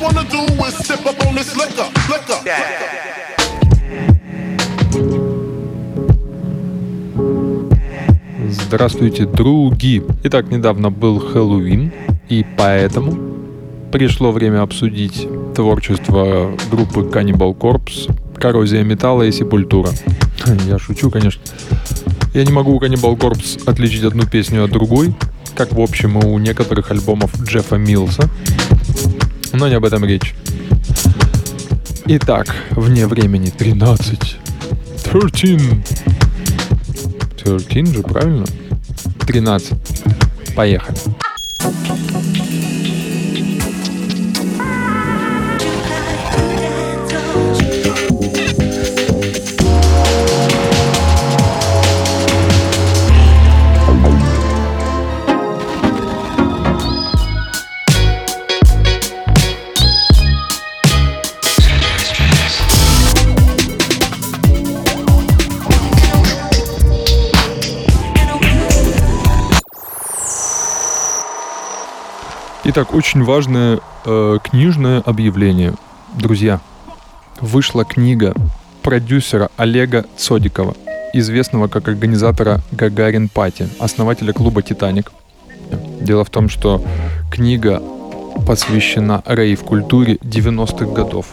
Wanna do is sip up on this liquor, liquor. Здравствуйте, други! Итак, недавно был Хэллоуин, и поэтому пришло время обсудить творчество группы Cannibal Corpse, коррозия металла и сепультура. Я шучу, конечно. Я не могу у Cannibal Corpse отличить одну песню от другой, как в общем и у некоторых альбомов Джеффа Милса. Но не об этом речь. Итак, вне времени 13. 13. 13 же, правильно? 13. Поехали. Итак, очень важное э, книжное объявление. Друзья, вышла книга продюсера Олега Цодикова, известного как организатора Гагарин Пати, основателя клуба «Титаник». Дело в том, что книга посвящена рейв-культуре 90-х годов.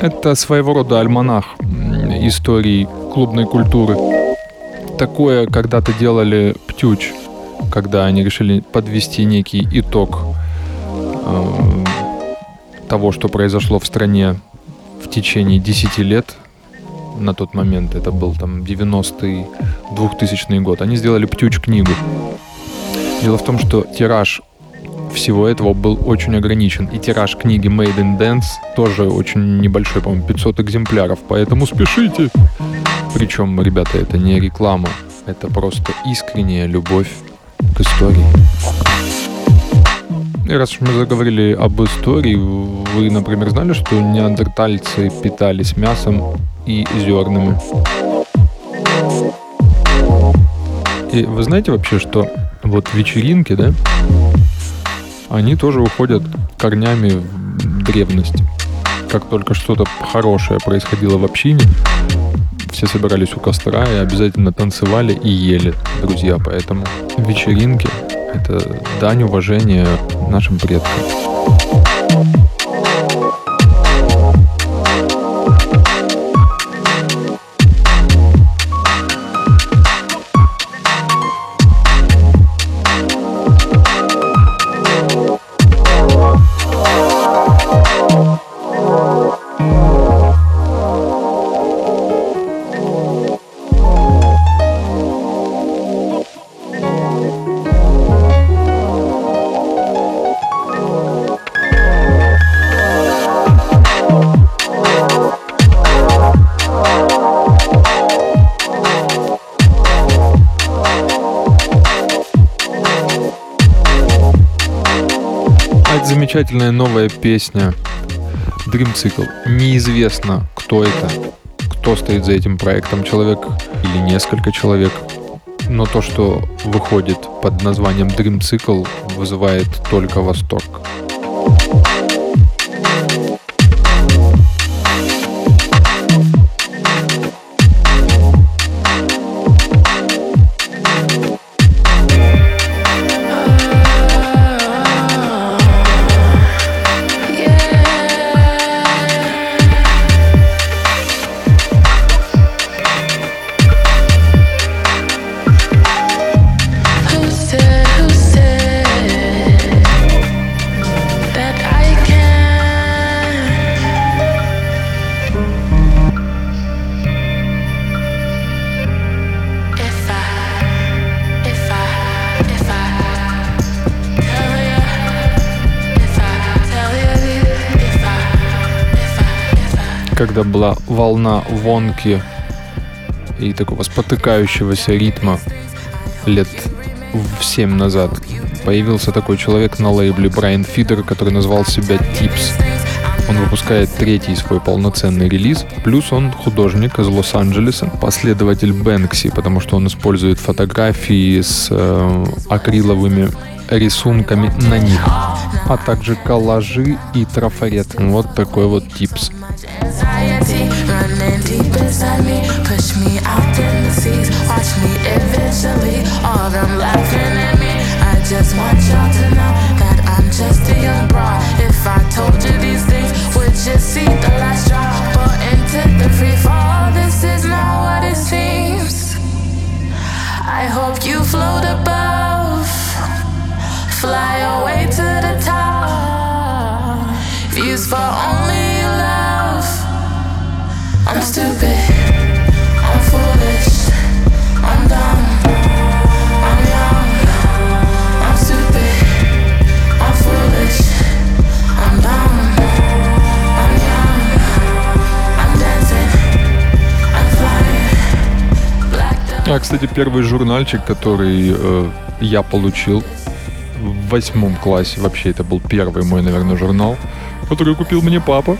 Это своего рода альманах истории клубной культуры. Такое когда-то делали Птюч – когда они решили подвести некий итог э, того, что произошло в стране в течение 10 лет, на тот момент это был там 90-й, 2000 год, они сделали «Птюч» книгу. Дело в том, что тираж всего этого был очень ограничен. И тираж книги Made in Dance тоже очень небольшой, по-моему, 500 экземпляров. Поэтому спешите. Причем, ребята, это не реклама. Это просто искренняя любовь к истории. И раз уж мы заговорили об истории, вы, например, знали, что неандертальцы питались мясом и зернами? И вы знаете вообще, что вот вечеринки, да, они тоже уходят корнями в древность. Как только что-то хорошее происходило в общине, все собирались у костра и обязательно танцевали и ели, друзья. Поэтому вечеринки — это дань уважения нашим предкам. Замечательная новая песня Dream Cycle. Неизвестно, кто это, кто стоит за этим проектом, человек или несколько человек. Но то, что выходит под названием Dream Cycle, вызывает только восторг. Волна вонки и такого спотыкающегося ритма лет в 7 назад, появился такой человек на лейбле Брайан Фидер, который назвал себя Tips. Он выпускает третий свой полноценный релиз, плюс он художник из Лос-Анджелеса, последователь Бэнкси, потому что он использует фотографии с э, акриловыми рисунками на них, а также коллажи и трафарет. Вот такой вот типс. Just want y'all to know that I'm just a young broad. If I told you these things, would you see the last drop? But into the free fall, this is not what it seems. I hope you float above, fly away to the top. Views for only love. I'm stupid, А, кстати, первый журнальчик, который э, я получил в восьмом классе, вообще это был первый мой, наверное, журнал, который купил мне папа.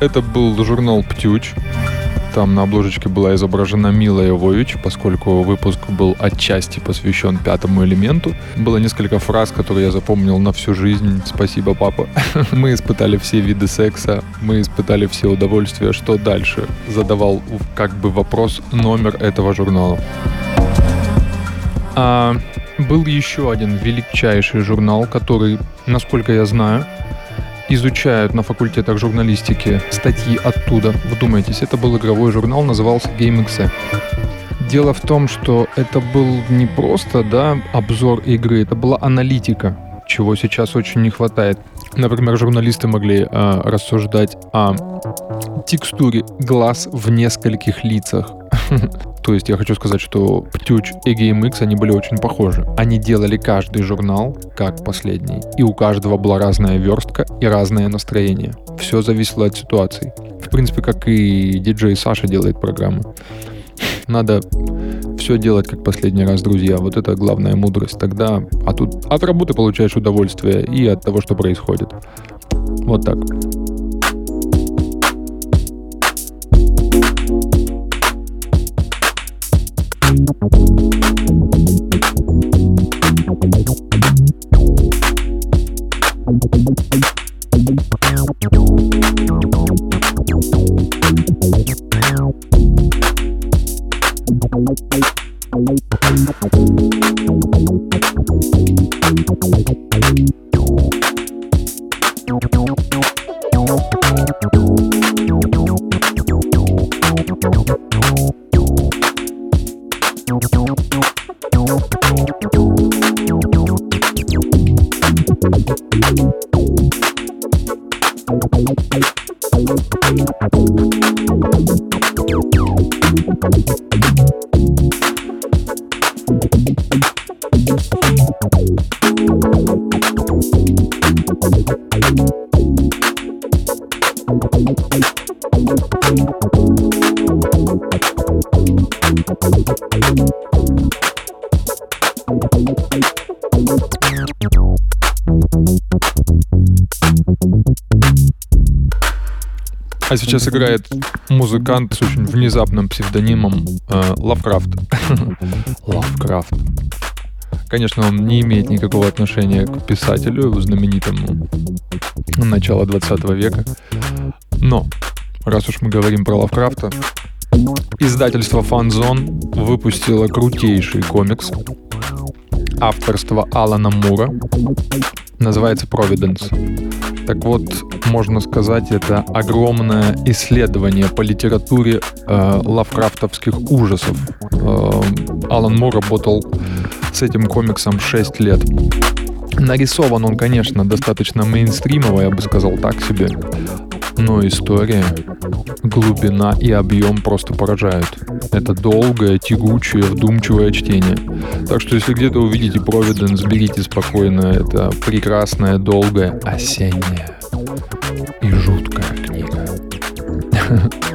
Это был журнал «Птюч». Там на обложечке была изображена Мила Йовович, поскольку выпуск был отчасти посвящен пятому элементу. Было несколько фраз, которые я запомнил на всю жизнь. Спасибо, папа. Мы испытали все виды секса, мы испытали все удовольствия. Что дальше? Задавал как бы вопрос номер этого журнала. А, был еще один величайший журнал, который, насколько я знаю, изучают на факультетах журналистики статьи оттуда. Вдумайтесь, это был игровой журнал, назывался GameXE. Дело в том, что это был не просто да, обзор игры, это была аналитика, чего сейчас очень не хватает. Например, журналисты могли э, рассуждать о текстуре глаз в нескольких лицах. То есть я хочу сказать, что Птюч и GameX, они были очень похожи. Они делали каждый журнал как последний. И у каждого была разная верстка и разное настроение. Все зависело от ситуации. В принципе, как и диджей Саша делает программы. Надо все делать как последний раз, друзья. Вот это главная мудрость. Тогда, а тут от работы получаешь удовольствие и от того, что происходит. Вот так. Thank you. А сейчас играет музыкант с очень внезапным псевдонимом э, Лавкрафт. Лавкрафт. Конечно, он не имеет никакого отношения к писателю знаменитому начала 20 века. Но, раз уж мы говорим про Лавкрафта, издательство Fanzone выпустило крутейший комикс авторства Алана Мура. Называется Providence. Так вот, можно сказать, это огромное исследование по литературе э, лавкрафтовских ужасов. Э, Алан Мур работал с этим комиксом 6 лет. Нарисован он, конечно, достаточно мейнстримово, я бы сказал так себе. Но история, глубина и объем просто поражают. Это долгое, тягучее, вдумчивое чтение. Так что если где-то увидите Providence, берите спокойно. Это прекрасная, долгая, осенняя и жуткая книга.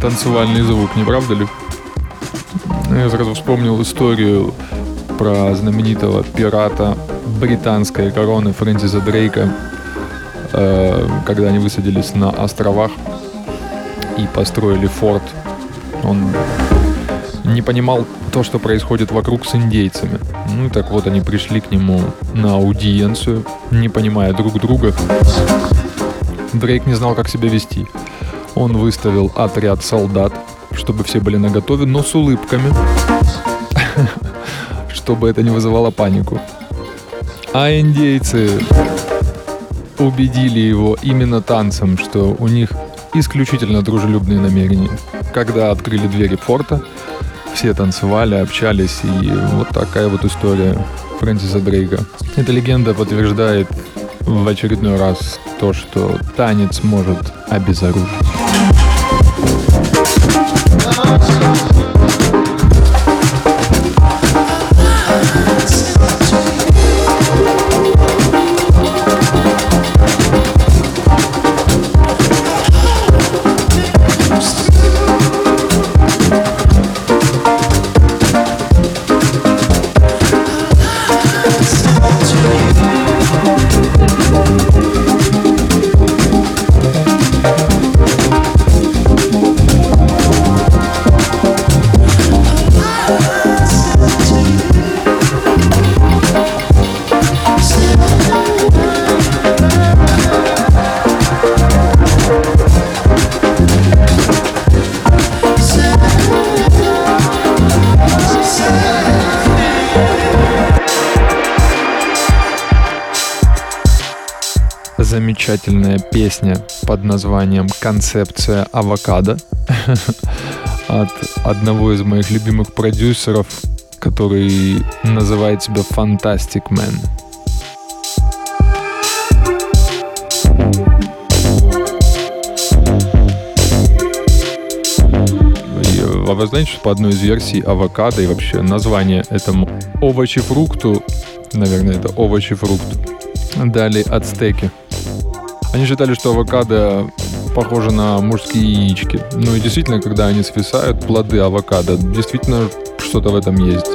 танцевальный звук, не правда ли? Я сразу вспомнил историю про знаменитого пирата британской короны Фрэнсиса Дрейка, э, когда они высадились на островах и построили форт. Он не понимал то, что происходит вокруг с индейцами. Ну и так вот они пришли к нему на аудиенцию, не понимая друг друга. Дрейк не знал, как себя вести. Он выставил отряд солдат, чтобы все были наготове, но с улыбками, чтобы это не вызывало панику. А индейцы убедили его именно танцем, что у них исключительно дружелюбные намерения. Когда открыли двери форта, все танцевали, общались, и вот такая вот история Фрэнсиса Дрейка. Эта легенда подтверждает в очередной раз то, что танец может обезоружить. Замечательная песня под названием «Концепция авокадо» от одного из моих любимых продюсеров, который называет себя Fantastic Man. А вы знаете, что по одной из версий авокадо и вообще название этому овощи-фрукту, наверное, это овощи-фрукт, дали ацтеки. Они считали, что авокадо похоже на мужские яички. Ну и действительно, когда они свисают, плоды авокадо, действительно что-то в этом есть.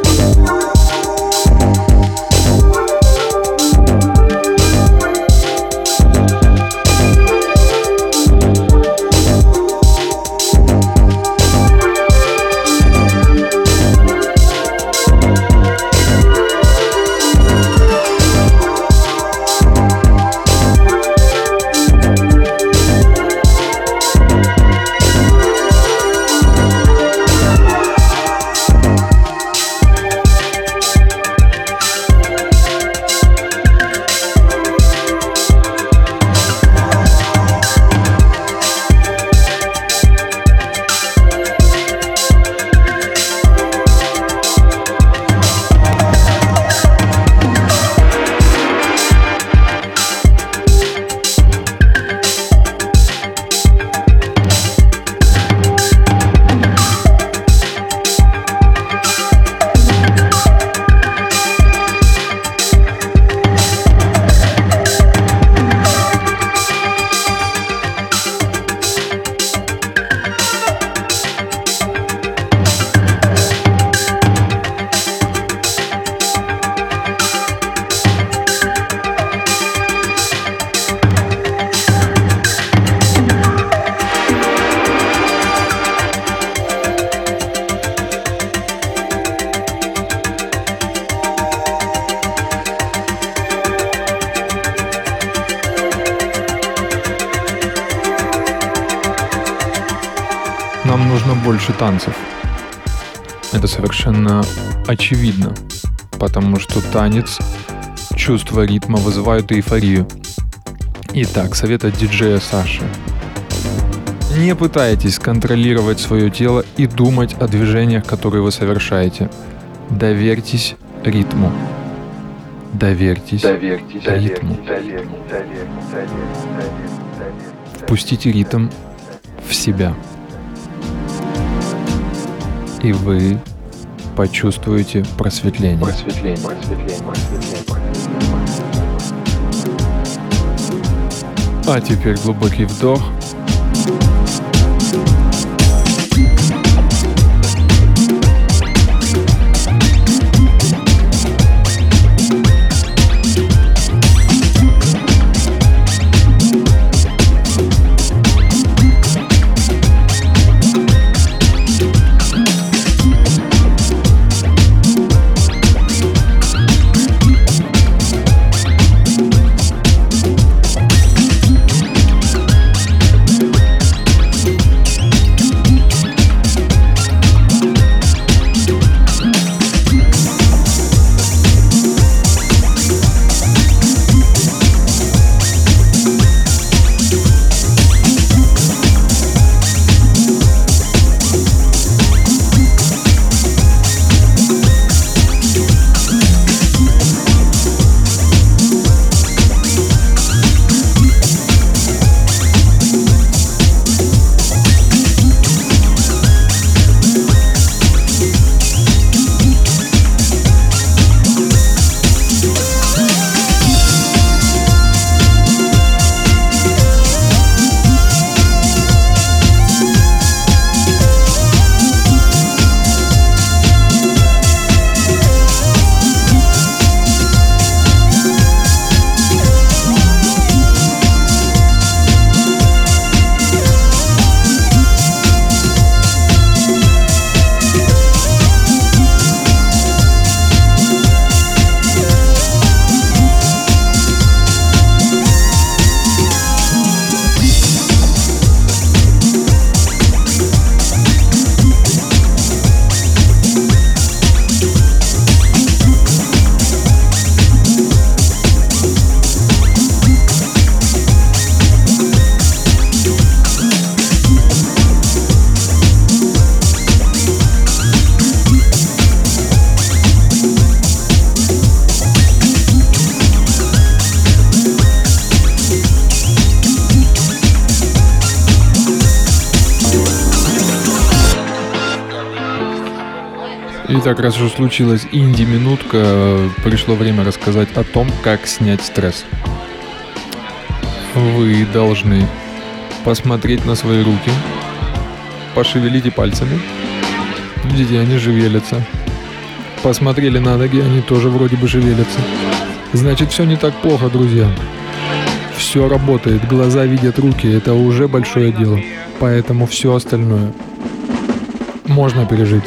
Танцев. Это совершенно очевидно, потому что танец, чувство ритма вызывают эйфорию. Итак, совет от диджея Саши. Не пытайтесь контролировать свое тело и думать о движениях, которые вы совершаете. Доверьтесь ритму. Доверьтесь, доверьтесь ритму. Доверьтесь, доверьтесь, Впустите ритм в себя. И вы почувствуете просветление. Просветление, просветление, просветление, А теперь глубокий вдох – Итак, раз уже случилась инди-минутка, пришло время рассказать о том, как снять стресс. Вы должны посмотреть на свои руки, пошевелите пальцами. Видите, они шевелятся. Посмотрели на ноги, они тоже вроде бы шевелятся. Значит, все не так плохо, друзья. Все работает, глаза видят руки, это уже большое дело. Поэтому все остальное можно пережить.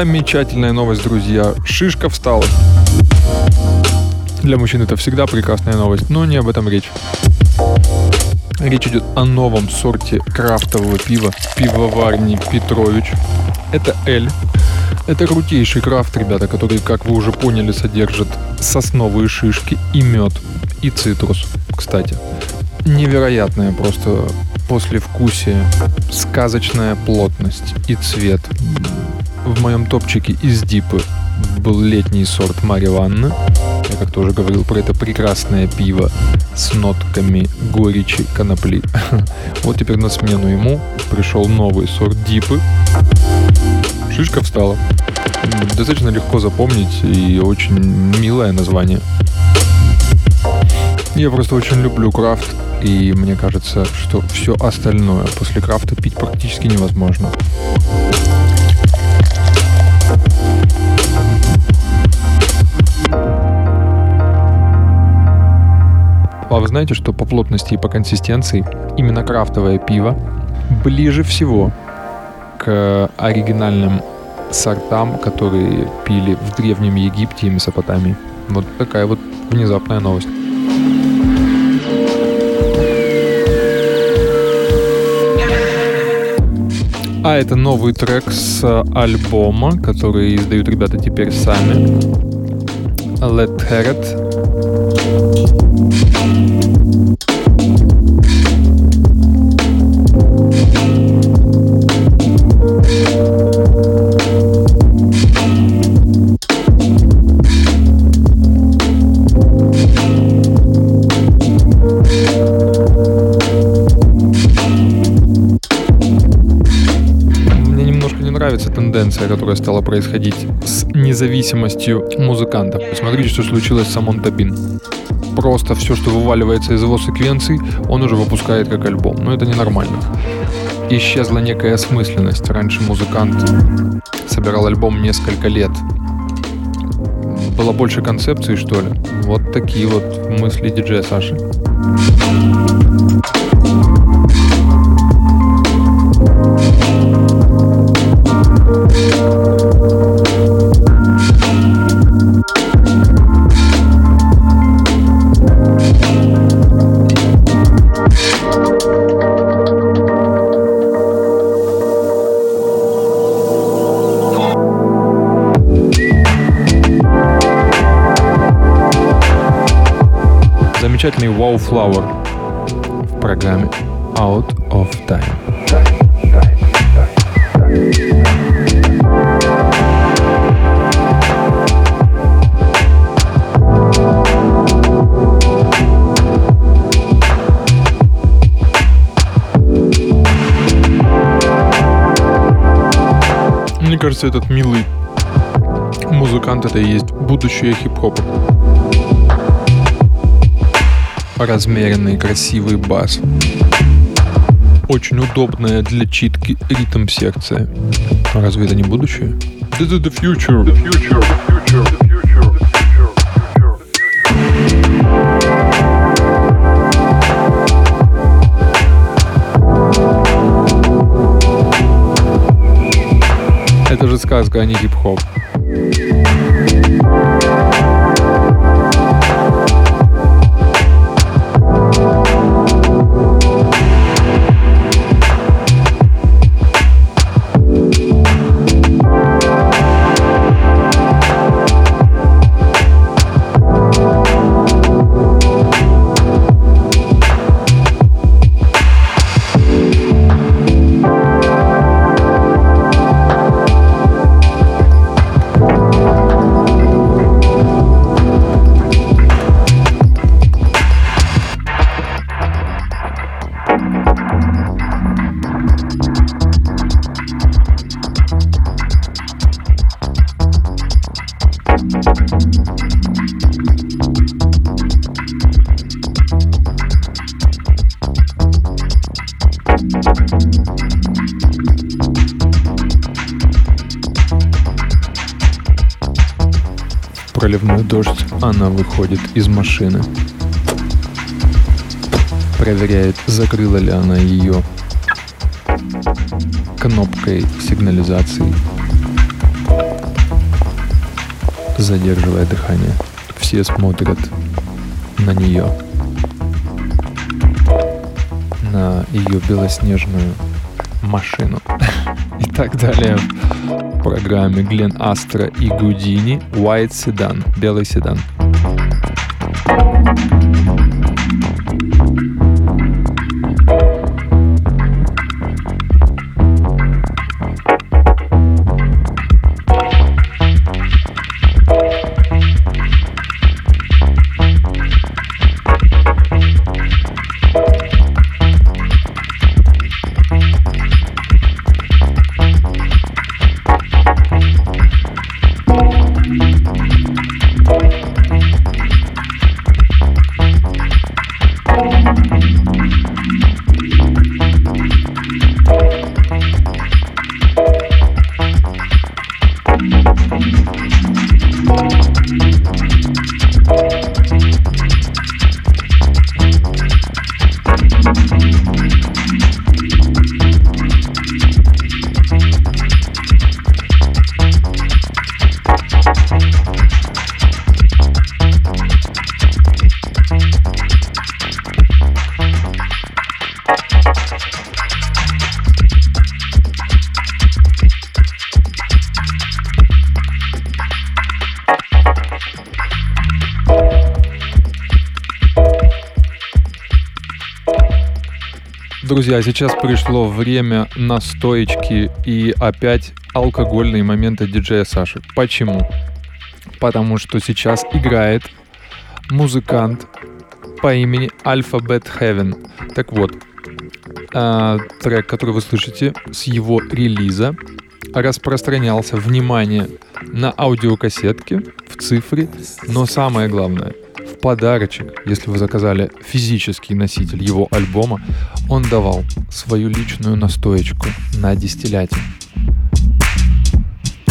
Замечательная новость, друзья. Шишка встала. Для мужчин это всегда прекрасная новость, но не об этом речь. Речь идет о новом сорте крафтового пива пивоварни Петрович. Это L. Это крутейший крафт, ребята, который, как вы уже поняли, содержит сосновые шишки и мед, и цитрус, кстати. Невероятная просто послевкусие, сказочная плотность и цвет. В моем топчике из дипы был летний сорт Мариванна. Я как-то уже говорил про это прекрасное пиво с нотками горечи конопли. Вот теперь на смену ему пришел новый сорт дипы. Шишка встала. Достаточно легко запомнить и очень милое название. Я просто очень люблю крафт, и мне кажется, что все остальное после крафта пить практически невозможно. А вы знаете, что по плотности и по консистенции именно крафтовое пиво ближе всего к оригинальным сортам, которые пили в Древнем Египте и Месопотамии. Вот такая вот внезапная новость. А это новый трек с альбома, который издают ребята теперь сами. Let Herod тенденция, которая стала происходить с независимостью музыкантов. Смотрите, что случилось с Самон Табин. Просто все, что вываливается из его секвенций, он уже выпускает как альбом. Но это ненормально. Исчезла некая осмысленность. Раньше музыкант собирал альбом несколько лет. Было больше концепций, что ли? Вот такие вот мысли диджея Саши. Замечательный Wow Flower в программе Out of Time. Мне кажется, этот милый музыкант это и есть будущее хип-хопа размеренный красивый бас. Очень удобная для читки ритм секция. Разве это не будущее? This is the future. The future. The future. Это же сказка, а не хип-хоп. Выходит из машины. Проверяет, закрыла ли она ее кнопкой сигнализации. задерживая дыхание. Все смотрят на нее, на ее белоснежную машину и так далее. В программе Глен Астра и Гудини White Sedan, белый седан. Друзья, сейчас пришло время настоечки и опять алкогольные моменты диджея Саши. Почему? Потому что сейчас играет музыкант по имени Alphabet Heaven. Так вот, э, трек, который вы слышите с его релиза, распространялся, внимание, на аудиокассетке в цифре, но самое главное — подарочек, если вы заказали физический носитель его альбома, он давал свою личную настоечку на дистилляте.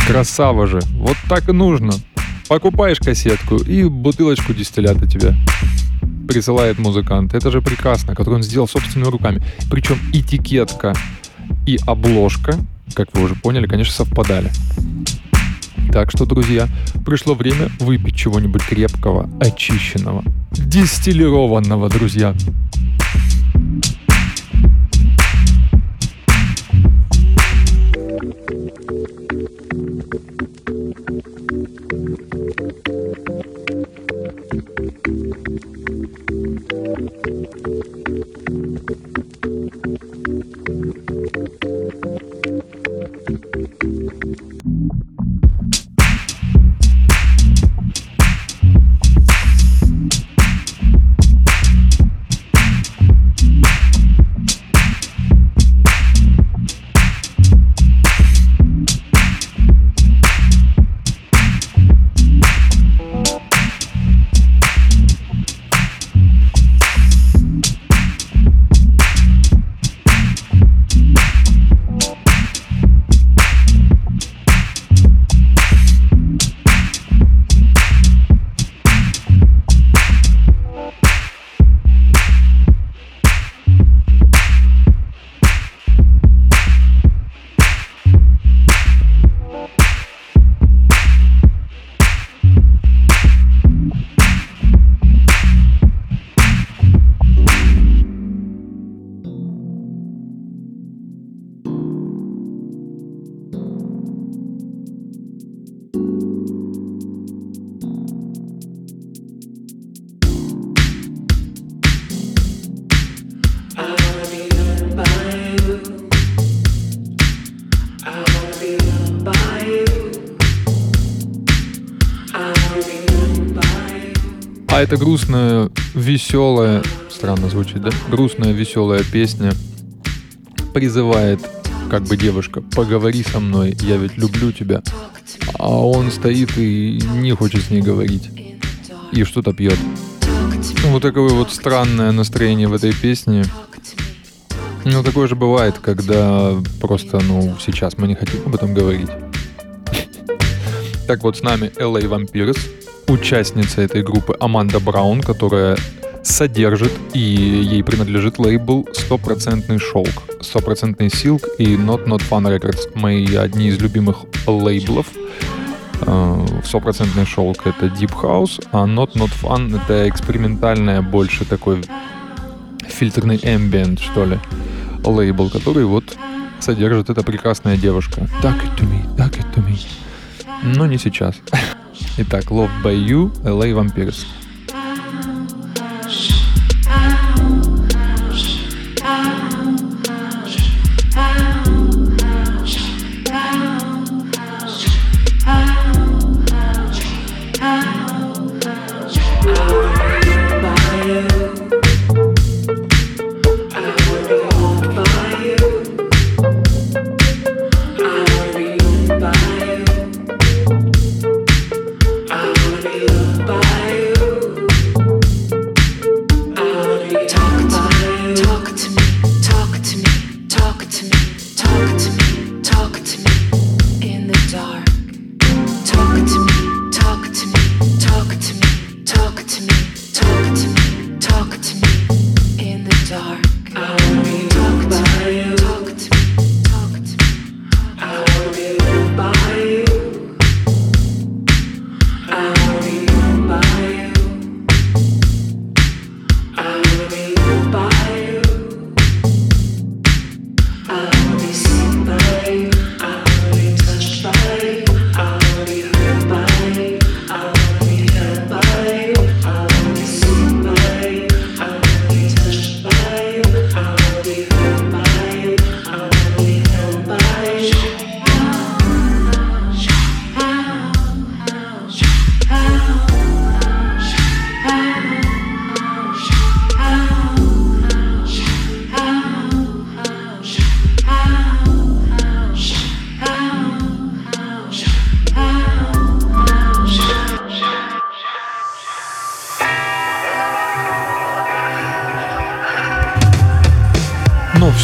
Красава же, вот так и нужно. Покупаешь кассетку и бутылочку дистиллята тебе присылает музыкант. Это же прекрасно, который он сделал собственными руками. Причем этикетка и обложка, как вы уже поняли, конечно, совпадали. Так что, друзья, пришло время выпить чего-нибудь крепкого, очищенного, дистиллированного, друзья. Это грустная, веселая, странно звучит, да? Грустная, веселая песня призывает, как бы девушка, поговори со мной, я ведь люблю тебя. А он стоит и не хочет с ней говорить. И что-то пьет. Ну, вот такое вот странное настроение в этой песне. Ну, такое же бывает, когда просто, ну, сейчас мы не хотим об этом говорить. Так вот, с нами LA Vampires участница этой группы Аманда Браун, которая содержит и ей принадлежит лейбл «Стопроцентный шелк», «Стопроцентный силк» и «Not Not Fun Records», мои одни из любимых лейблов. Э, стопроцентный шелк это Deep House, а Not Not Fun это экспериментальная, больше такой фильтрный ambient, что ли, лейбл, который вот содержит эта прекрасная девушка. Так it to me, так it to me. Но не сейчас. Итак, Love by You, LA Vampires.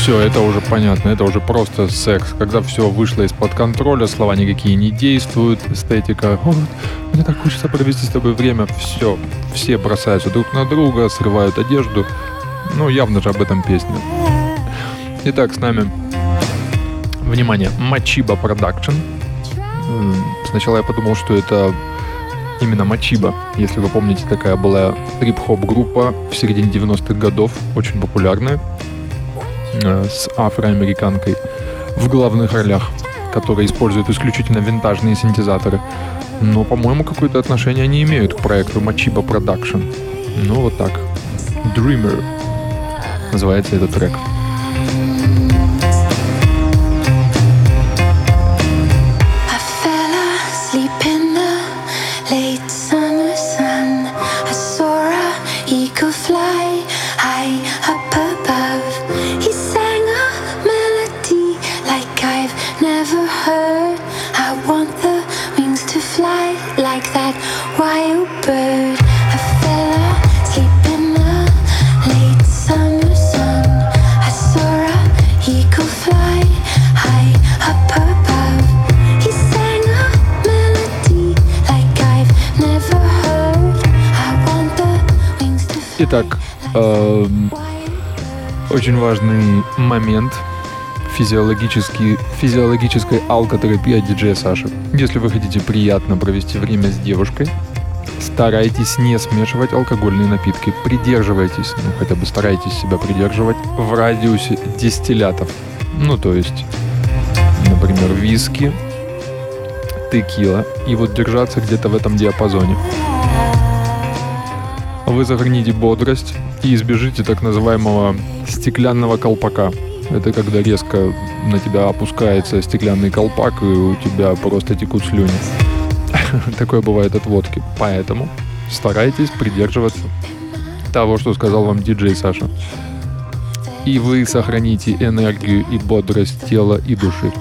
Все, это уже понятно, это уже просто секс. Когда все вышло из-под контроля, слова никакие не действуют, эстетика. О, мне так хочется провести с тобой время. Все, все бросаются друг на друга, срывают одежду. Ну, явно же об этом песня. Итак, с нами, внимание, Мачиба Production. Сначала я подумал, что это именно Мачиба. Если вы помните, такая была трип-хоп группа в середине 90-х годов, очень популярная. Э, с афроамериканкой в главных ролях, которая использует исключительно винтажные синтезаторы. Но, по-моему, какое-то отношение они имеют к проекту Machiba Production. Ну, вот так. Dreamer называется этот трек. Итак, э, очень важный момент физиологический, физиологической алкотерапии от диджея Саши. Если вы хотите приятно провести время с девушкой, старайтесь не смешивать алкогольные напитки. Придерживайтесь, ну хотя бы старайтесь себя придерживать в радиусе дистиллятов. Ну то есть, например, виски, текила. И вот держаться где-то в этом диапазоне. Вы сохраните бодрость и избежите так называемого стеклянного колпака. Это когда резко на тебя опускается стеклянный колпак, и у тебя просто текут слюни. Такое бывает от водки. Поэтому старайтесь придерживаться того, что сказал вам диджей Саша. И вы сохраните энергию и бодрость тела и души.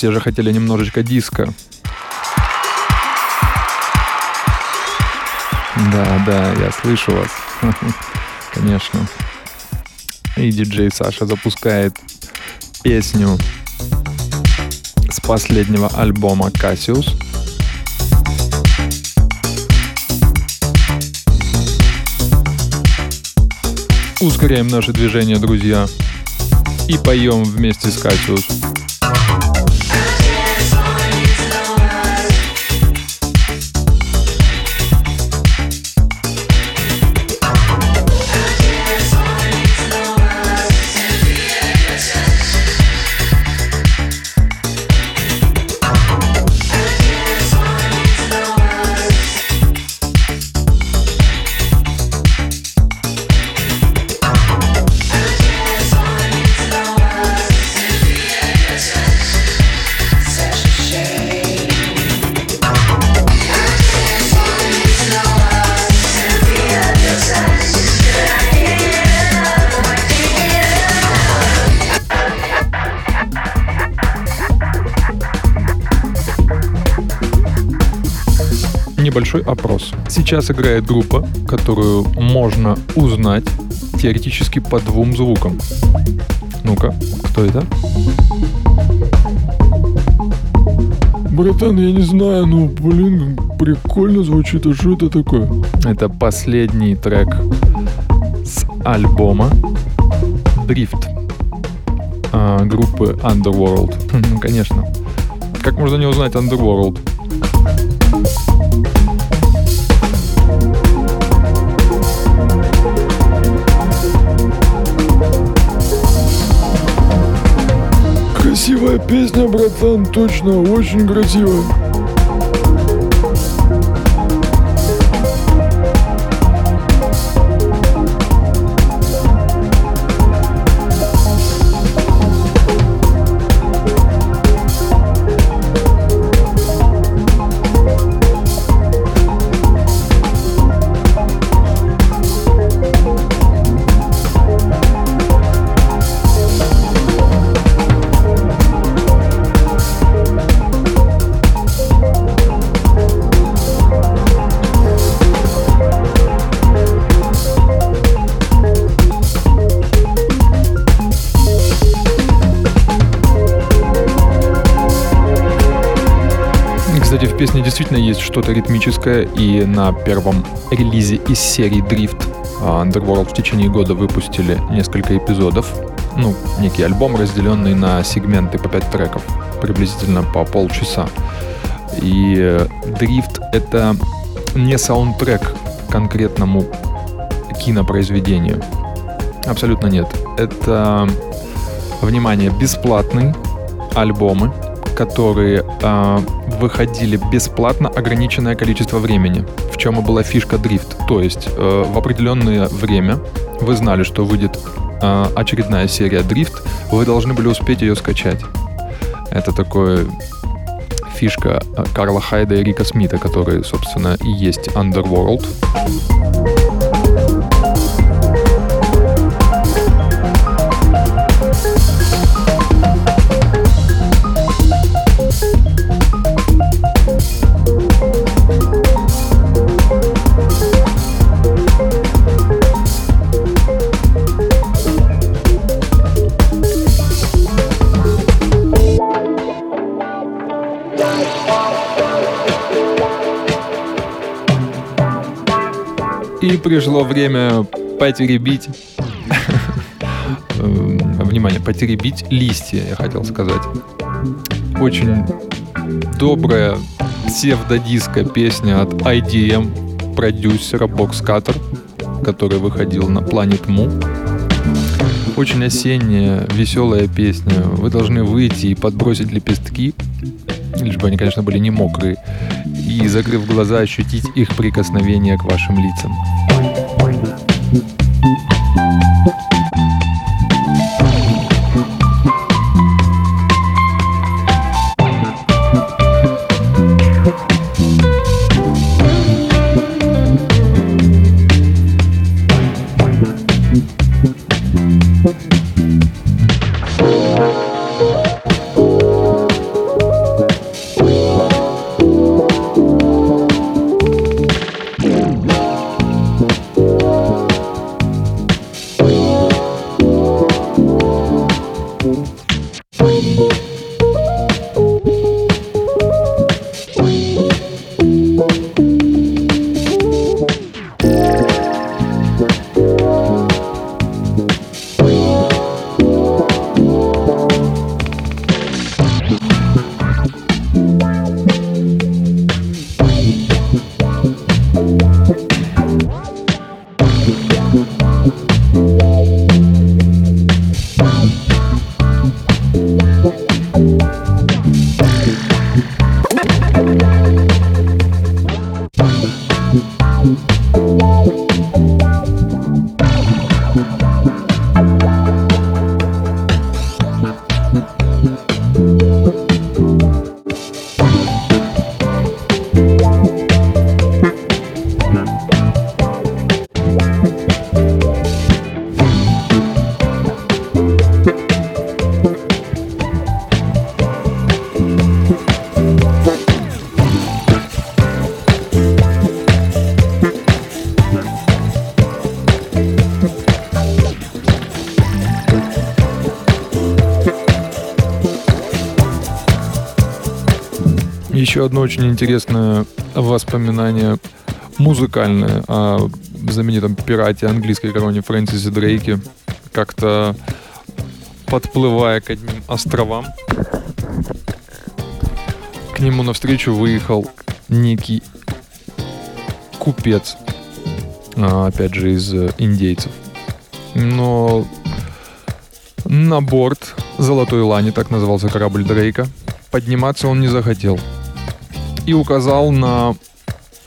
Все же хотели немножечко диска. Да, да, я слышу вас. Конечно. И диджей Саша запускает песню с последнего альбома Cassius. Ускоряем наше движение, друзья. И поем вместе с Cassius. Сейчас играет группа, которую можно узнать теоретически по двум звукам. Ну-ка, кто это? Братан, я не знаю, ну, блин, прикольно звучит, а что это такое? Это последний трек с альбома Drift а, группы Underworld. Ну, конечно. Как можно не узнать Underworld? Красивая песня, братан, точно, очень красивая. Что-то ритмическое, и на первом релизе из серии Drift а, Underworld в течение года выпустили несколько эпизодов, ну, некий альбом, разделенный на сегменты по 5 треков, приблизительно по полчаса. И Drift — это не саундтрек конкретному кинопроизведению. Абсолютно нет. Это, внимание, бесплатный альбомы, которые э, выходили бесплатно ограниченное количество времени, в чем и была фишка дрифт. То есть э, в определенное время вы знали, что выйдет э, очередная серия дрифт, вы должны были успеть ее скачать. Это такое фишка э, Карла Хайда и Рика Смита, которые, собственно, и есть Underworld. Пришло время потеребить... Эм, внимание, потеребить листья, я хотел сказать. Очень добрая псевдодиско песня от IDM продюсера Box Cutter, который выходил на Planet Mu. Очень осенняя, веселая песня. Вы должны выйти и подбросить лепестки, лишь бы они, конечно, были не мокрые, и, закрыв глаза, ощутить их прикосновение к вашим лицам. Еще одно очень интересное воспоминание музыкальное о знаменитом пирате английской короне Фрэнсисе Дрейке. Как-то подплывая к одним островам, к нему навстречу выехал некий купец, а, опять же, из индейцев. Но на борт Золотой Лани, так назывался корабль Дрейка, подниматься он не захотел. И указал на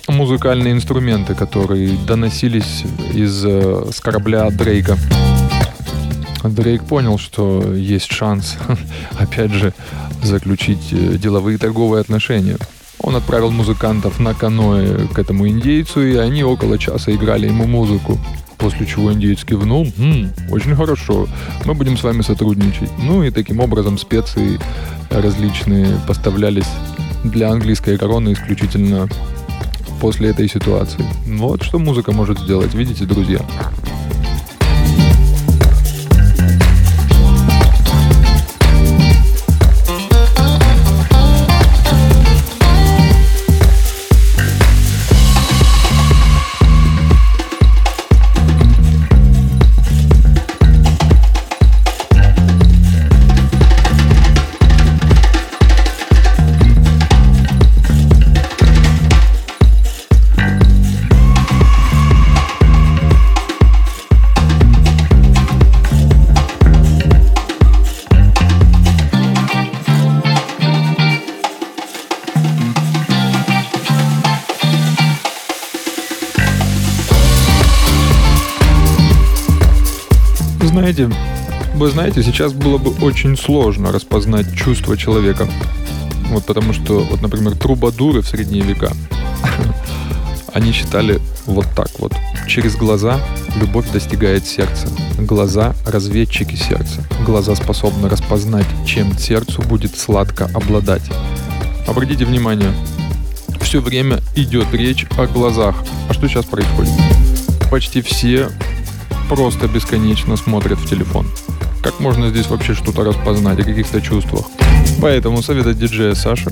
музыкальные инструменты, которые доносились из э, с корабля Дрейка. Дрейк понял, что есть шанс, опять же, заключить э, деловые торговые отношения. Он отправил музыкантов на каноэ к этому индейцу, и они около часа играли ему музыку. После чего индейец кивнул, «Хм, очень хорошо, мы будем с вами сотрудничать. Ну и таким образом специи различные поставлялись для английской короны исключительно после этой ситуации. Вот что музыка может сделать, видите, друзья. Знаете, вы знаете, сейчас было бы очень сложно распознать чувства человека. Вот потому что, вот, например, трубадуры в средние века, они считали вот так вот. Через глаза любовь достигает сердца. Глаза – разведчики сердца. Глаза способны распознать, чем сердцу будет сладко обладать. Обратите внимание, все время идет речь о глазах. А что сейчас происходит? Почти все просто бесконечно смотрят в телефон. Как можно здесь вообще что-то распознать о каких-то чувствах? Поэтому совет от диджея Саша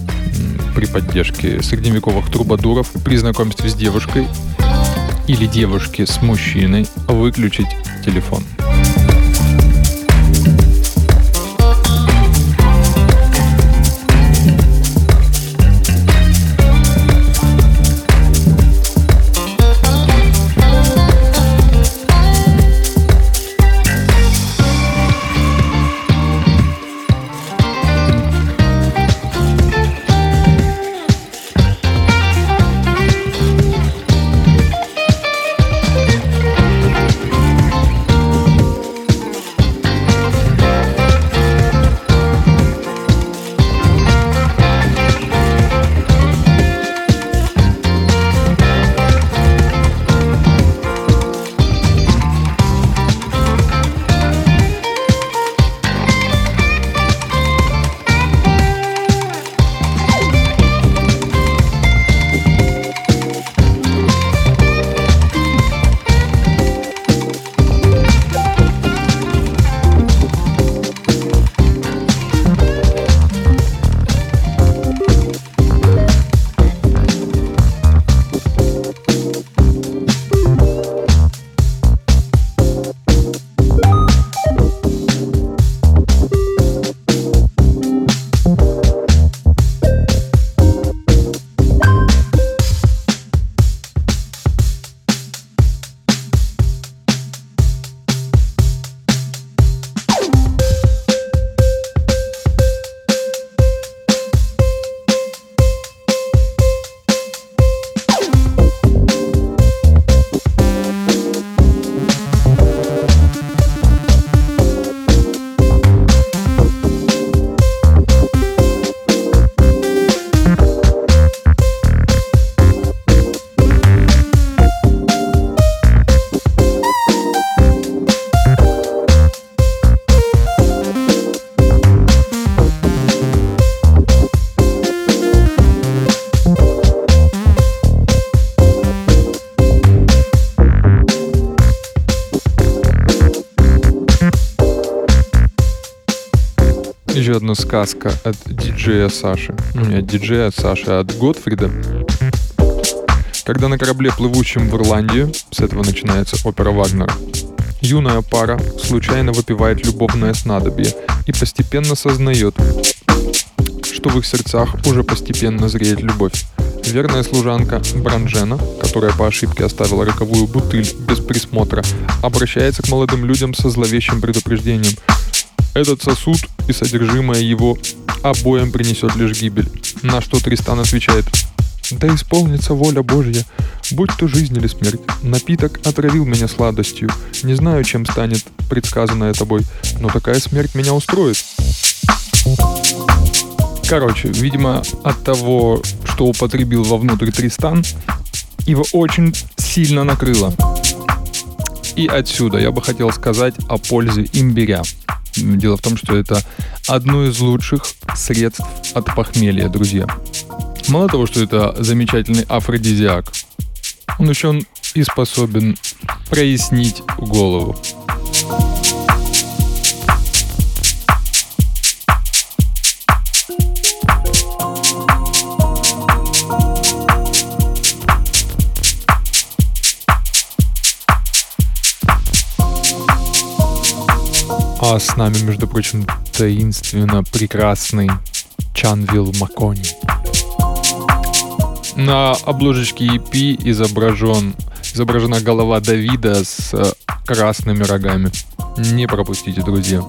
при поддержке средневековых трубадуров при знакомстве с девушкой или девушке с мужчиной выключить телефон. Еще одна сказка от диджея Саши. Ну, не от диджея от Саши, а от Готфрида. Когда на корабле, плывущем в Ирландию, с этого начинается опера Вагнера, юная пара случайно выпивает любовное снадобье и постепенно сознает, что в их сердцах уже постепенно зреет любовь. Верная служанка Бранжена, которая по ошибке оставила роковую бутыль без присмотра, обращается к молодым людям со зловещим предупреждением. Этот сосуд и содержимое его обоим принесет лишь гибель. На что Тристан отвечает «Да исполнится воля Божья, будь то жизнь или смерть. Напиток отравил меня сладостью. Не знаю, чем станет предсказанное тобой, но такая смерть меня устроит». Короче, видимо, от того, что употребил вовнутрь Тристан, его очень сильно накрыло. И отсюда я бы хотел сказать о пользе имбиря. Дело в том, что это одно из лучших средств от похмелья, друзья. Мало того, что это замечательный афродизиак, он еще и способен прояснить голову. А с нами, между прочим, таинственно прекрасный Чанвил Макони. На обложечке EP изображен, изображена голова Давида с э, красными рогами. Не пропустите, друзья.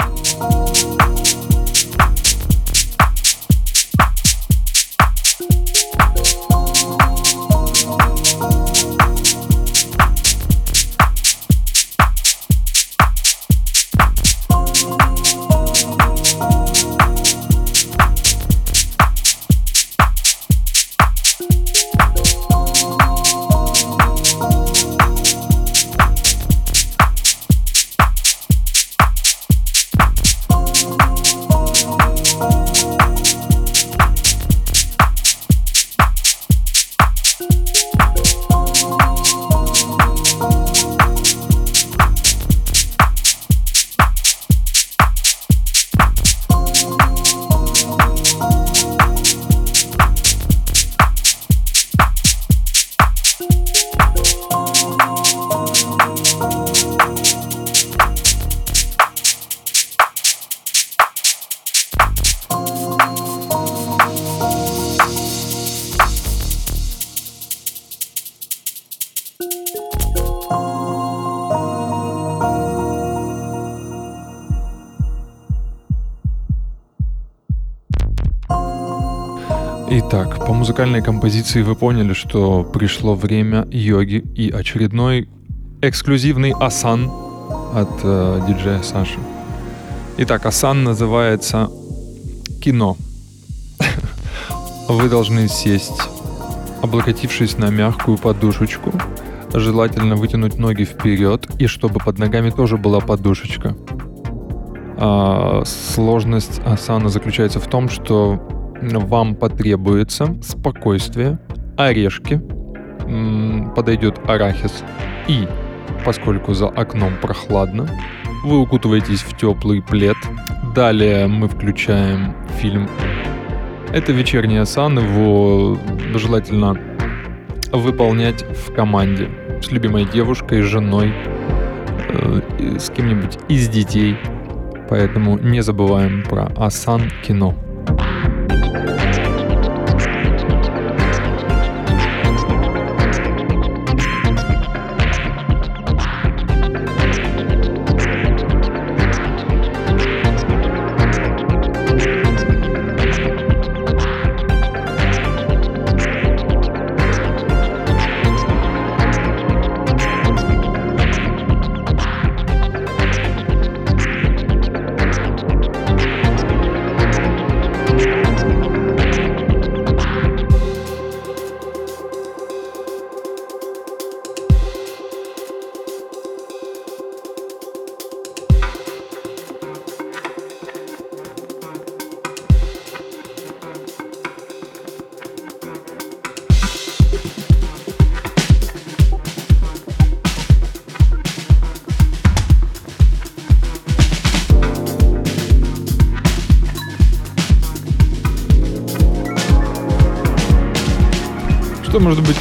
Музыкальной композиции вы поняли, что пришло время йоги и очередной эксклюзивный асан от э, диджея Саши. Итак, асан называется кино. Вы должны сесть, облокотившись на мягкую подушечку, желательно вытянуть ноги вперед, и чтобы под ногами тоже была подушечка. А, сложность асана заключается в том, что вам потребуется спокойствие, орешки, подойдет арахис и, поскольку за окном прохладно, вы укутываетесь в теплый плед. Далее мы включаем фильм. Это вечерний асан, его желательно выполнять в команде с любимой девушкой, женой, э, с кем-нибудь из детей. Поэтому не забываем про асан кино.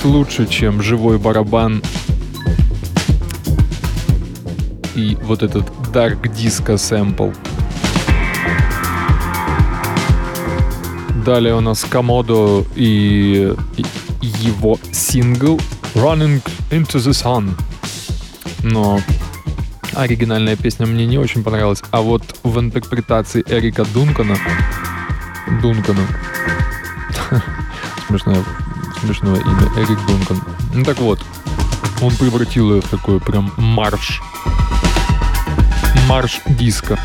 Лучше, чем живой барабан и вот этот Dark Disco Sample? Далее у нас Комодо и его сингл Running into the Sun. Но оригинальная песня мне не очень понравилась. А вот в интерпретации Эрика Дункана Дункана смешное, смешное имя Эрик Дункан. Ну так вот, он превратил ее в такой прям марш. Марш диска.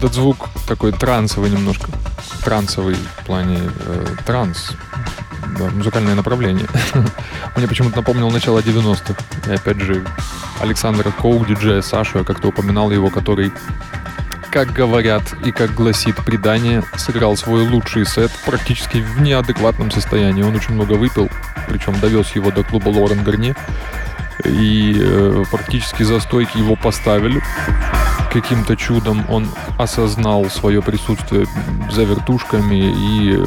Этот звук такой трансовый немножко. Трансовый в плане э, транс. Да, музыкальное направление. Мне почему-то напомнил начало 90-х. И опять же, Александра Коу, диджея Сашу, я как-то упоминал его, который, как говорят и как гласит предание, сыграл свой лучший сет практически в неадекватном состоянии. Он очень много выпил, причем довез его до клуба Лорен Гарни. И э, практически за стойки его поставили каким-то чудом он осознал свое присутствие за вертушками, и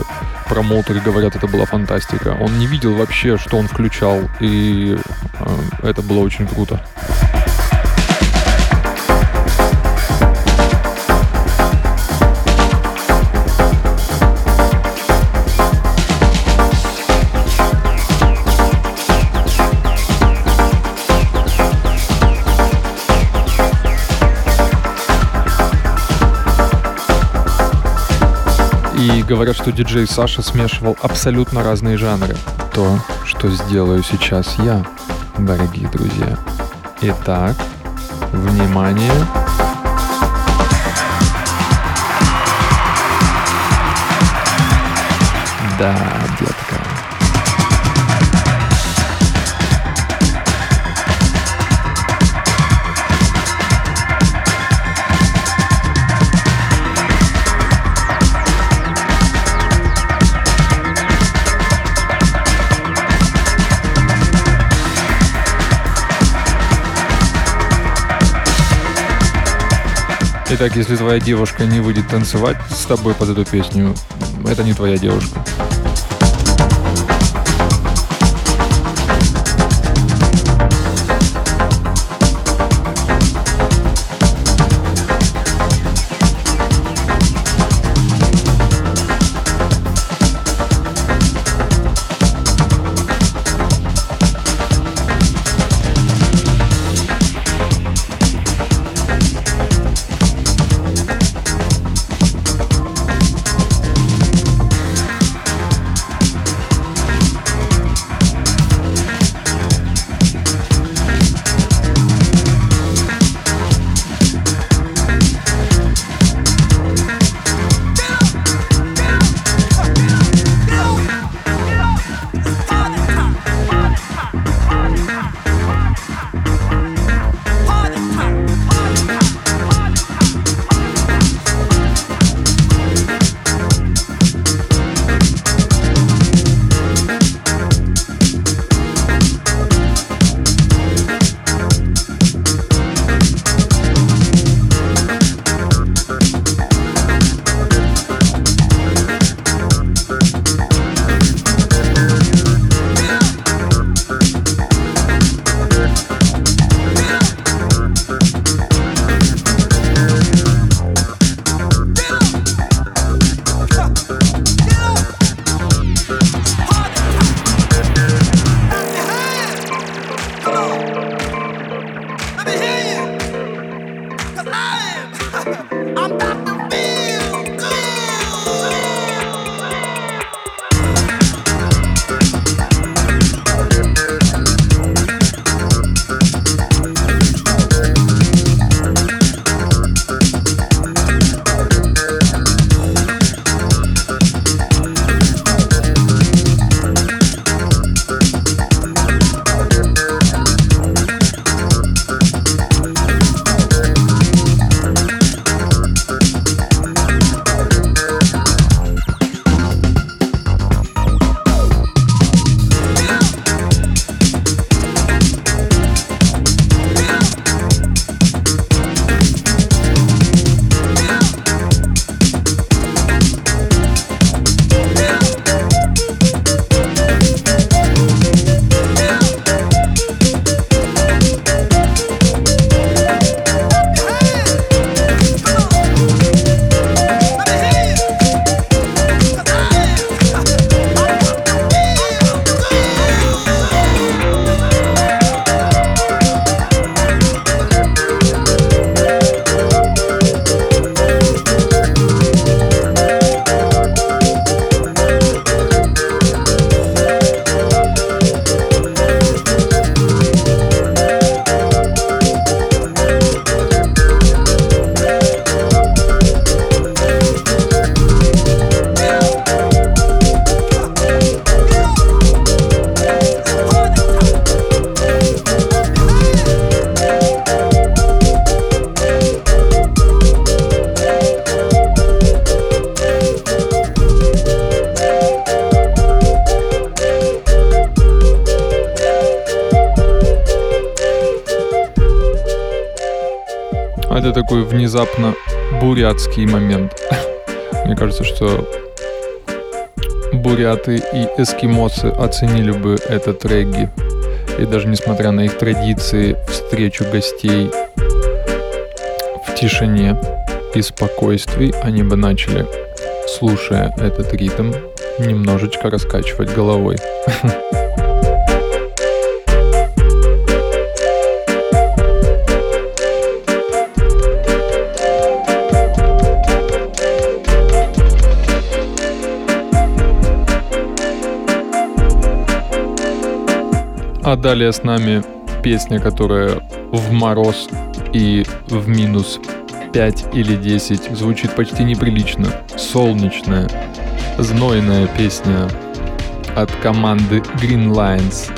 промоутеры говорят, это была фантастика. Он не видел вообще, что он включал, и э, это было очень круто. Говорят, что диджей Саша смешивал абсолютно разные жанры. То, что сделаю сейчас я, дорогие друзья. Итак, внимание. Да, Итак, если твоя девушка не выйдет танцевать с тобой под эту песню, это не твоя девушка. Внезапно бурятский момент. Мне кажется, что буряты и эскимосы оценили бы этот регги. И даже несмотря на их традиции, встречу гостей в тишине и спокойствии, они бы начали, слушая этот ритм, немножечко раскачивать головой. А далее с нами песня, которая в мороз и в минус 5 или 10 звучит почти неприлично. Солнечная, знойная песня от команды Green Lions.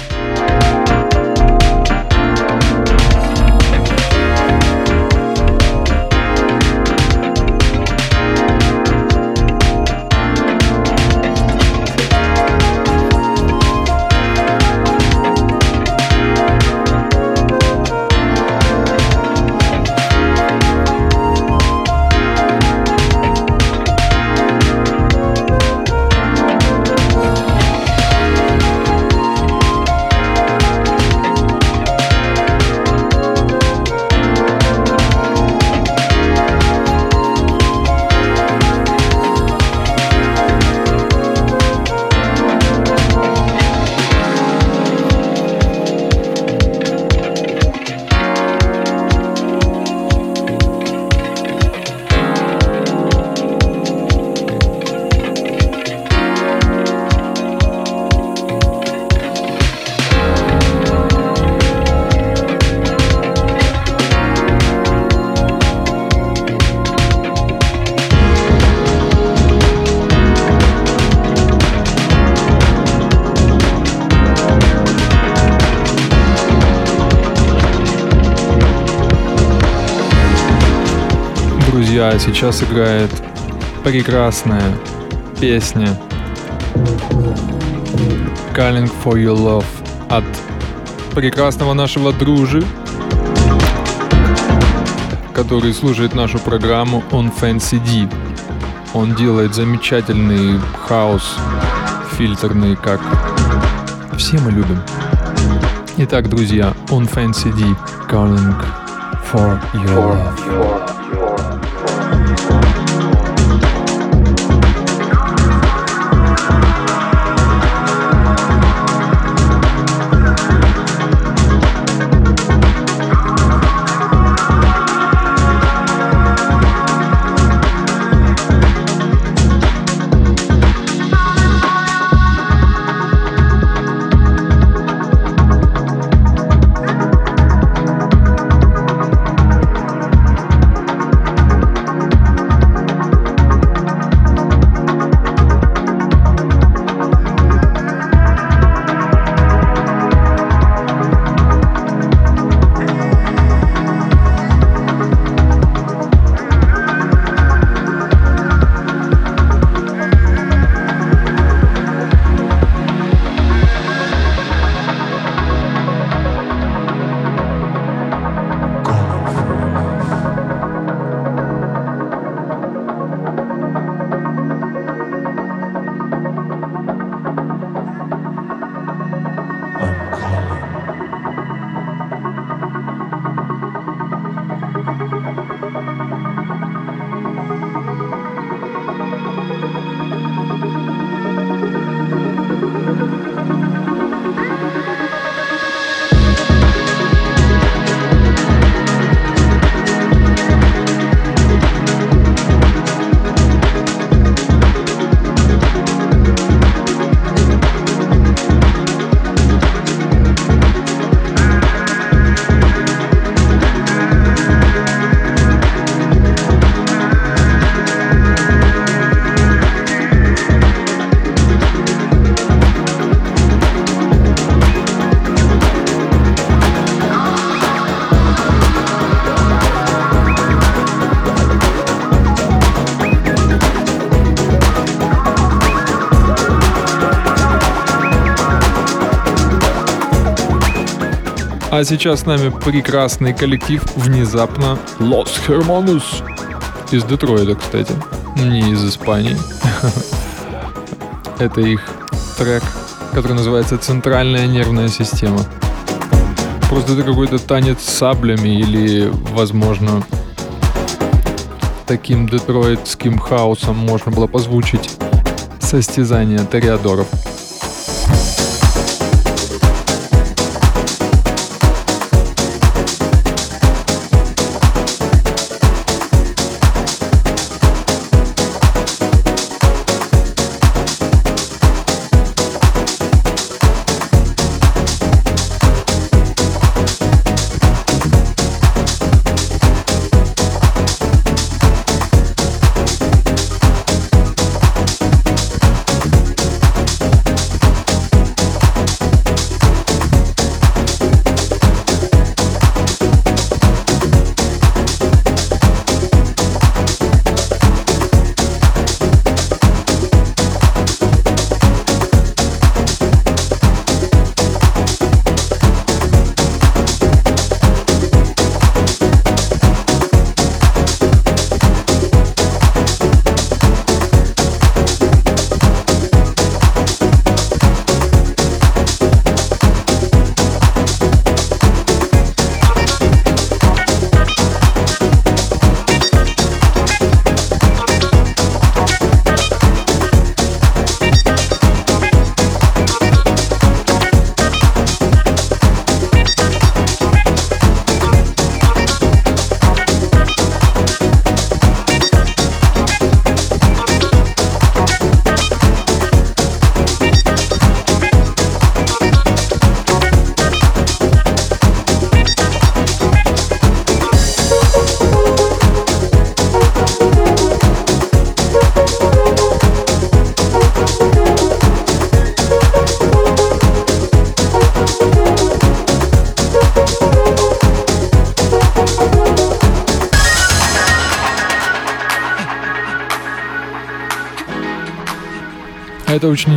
Друзья, сейчас играет прекрасная песня Calling for Your Love от прекрасного нашего дружи, который служит нашу программу On Fancy D. Он делает замечательный хаос фильтрный, как все мы любим. Итак, друзья, On Fancy D, Calling for Your Love. А сейчас с нами прекрасный коллектив внезапно Los Hermanos из Детройта, кстати, не из Испании. Это их трек, который называется «Центральная нервная система». Просто это какой-то танец с саблями или, возможно, таким детройтским хаосом можно было позвучить состязание ториадоров.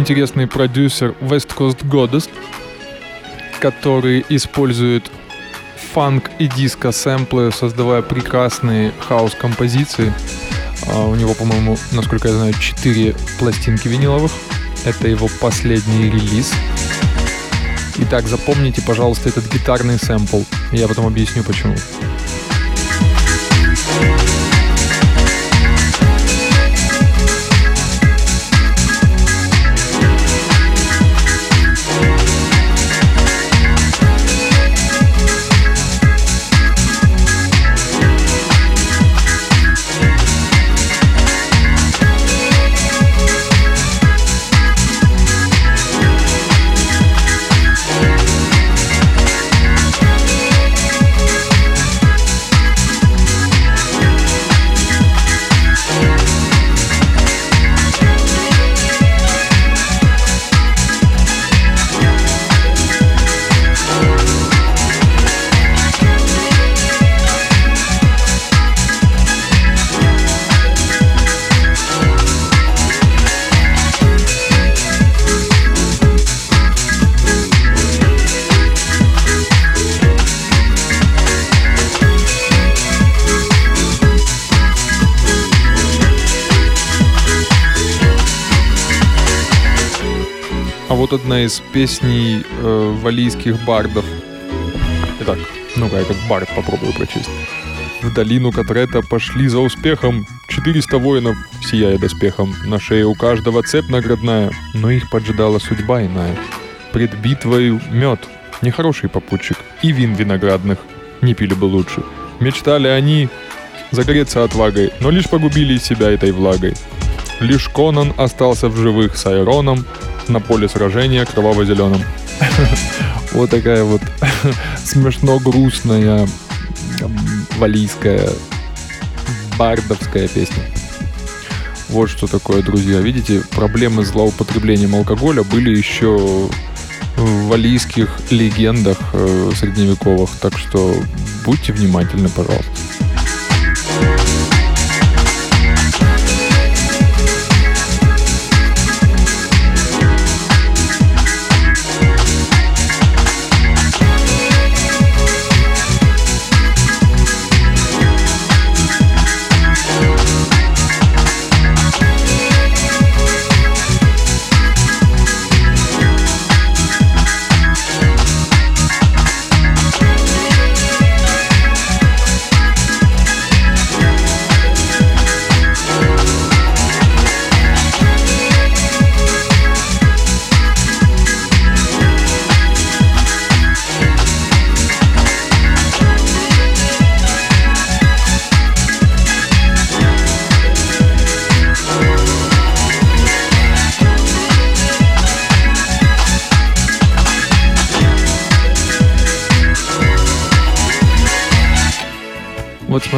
Интересный продюсер West Coast Goddess, который использует фанк и диско сэмплы, создавая прекрасные хаос-композиции. А, у него, по-моему, насколько я знаю, 4 пластинки виниловых. Это его последний релиз. Итак, запомните, пожалуйста, этот гитарный сэмпл. Я потом объясню, почему. вот из песней э, валийских бардов. Итак, ну-ка я как бард попробую прочесть. В долину Катрета пошли за успехом 400 воинов, сияя доспехом. На шее у каждого цепь наградная, но их поджидала судьба иная. Пред битвою мед, нехороший попутчик, и вин виноградных не пили бы лучше. Мечтали они загореться отвагой, но лишь погубили себя этой влагой. Лишь Конан остался в живых с Айроном, на поле сражения кроваво-зеленым. Вот такая вот смешно грустная валийская бардовская песня. Вот что такое, друзья. Видите, проблемы с злоупотреблением алкоголя были еще в валийских легендах э, средневековых. Так что будьте внимательны, пожалуйста.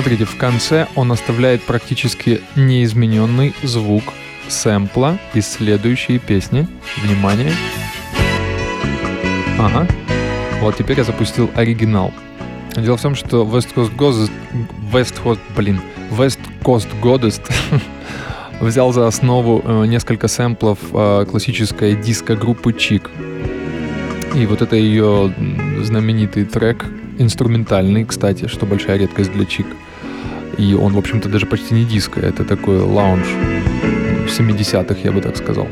Смотрите, в конце он оставляет практически неизмененный звук сэмпла из следующей песни. Внимание. Ага. Вот теперь я запустил оригинал. Дело в том, что West Coast Goddess, West Coast, блин, West Coast Goddess взял за основу э, несколько сэмплов э, классической диско-группы Чик. И вот это ее знаменитый трек, инструментальный, кстати, что большая редкость для Чик. И он, в общем-то, даже почти не диско, это такой лаунж 70-х, я бы так сказал.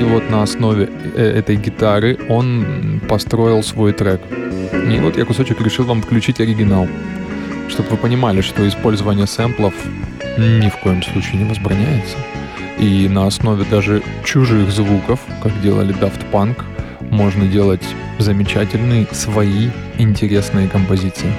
И вот на основе э, этой гитары он построил свой трек. И вот я кусочек решил вам включить оригинал, чтобы вы понимали, что использование сэмплов ни в коем случае не возбраняется. И на основе даже чужих звуков, как делали Daft Punk, можно делать замечательные свои интересные композиции.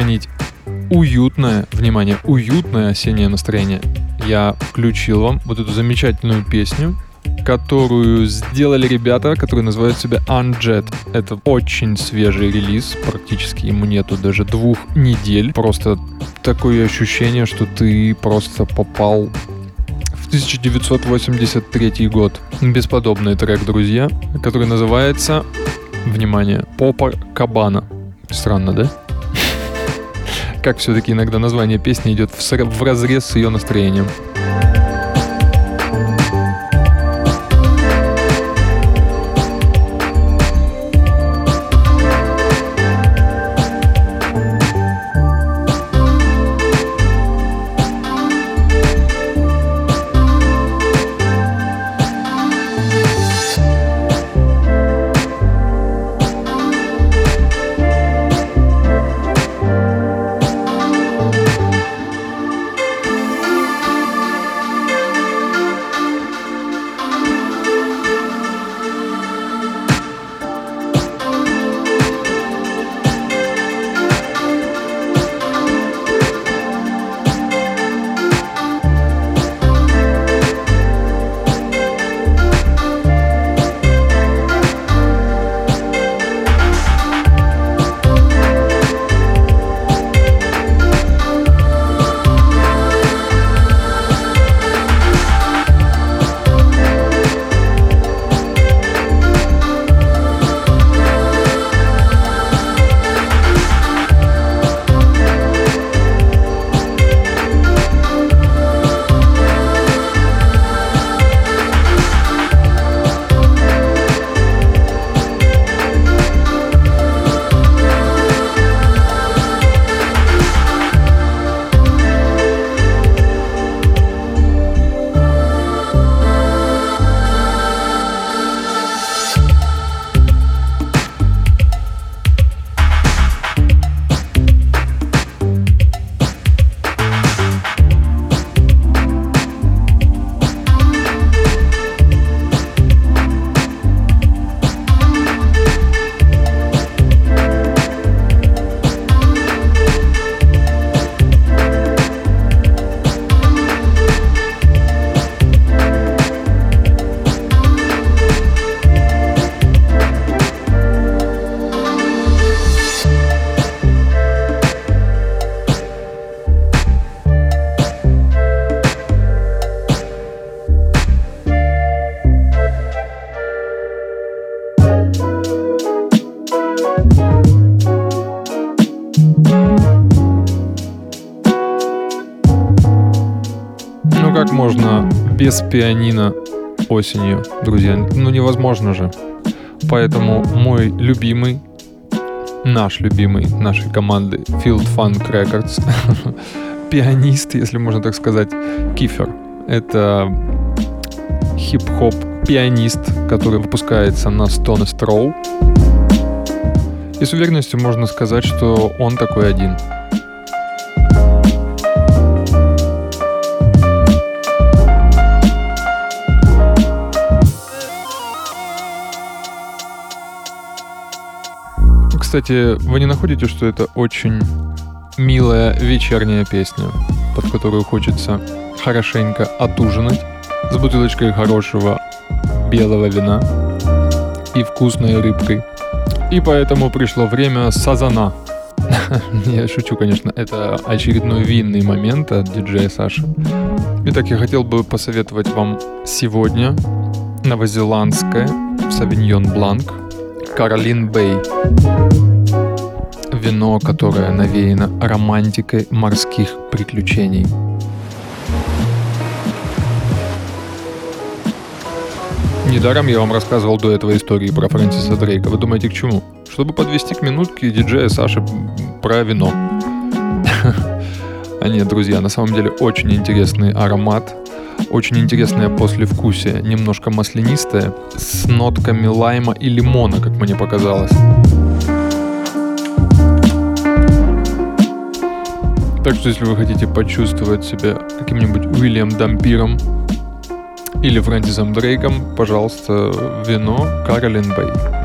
Сохранить уютное, внимание, уютное осеннее настроение, я включил вам вот эту замечательную песню, которую сделали ребята, которые называют себя Unjet. Это очень свежий релиз, практически ему нету даже двух недель. Просто такое ощущение, что ты просто попал в 1983 год. Бесподобный трек, друзья, который называется, внимание, Попа Кабана. Странно, да? Как все-таки иногда название песни идет в разрез с ее настроением. Без пианино осенью, друзья. Ну невозможно же. Поэтому мой любимый, наш любимый нашей команды Field Funk Records, пианист, если можно так сказать, Кифер. Это хип-хоп пианист, который выпускается на Stone Straw. И с уверенностью можно сказать, что он такой один – Кстати, вы не находите, что это очень милая вечерняя песня, под которую хочется хорошенько отужинать с бутылочкой хорошего белого вина и вкусной рыбкой. И поэтому пришло время сазана. Я шучу, конечно, это очередной винный момент от диджея Саши. Итак, я хотел бы посоветовать вам сегодня новозеландское Савиньон Бланк Каролин Бэй. Вино, которое навеяно романтикой морских приключений. Недаром я вам рассказывал до этого истории про Фрэнсиса Дрейка. Вы думаете, к чему? Чтобы подвести к минутке диджея Саши про вино. А нет, друзья, на самом деле очень интересный аромат, очень интересное послевкусие, немножко маслянистое, с нотками лайма и лимона, как мне показалось. Так что если вы хотите почувствовать себя каким-нибудь Уильям Дампиром или Фрэнсисом Дрейком, пожалуйста, вино Каролин Бэй.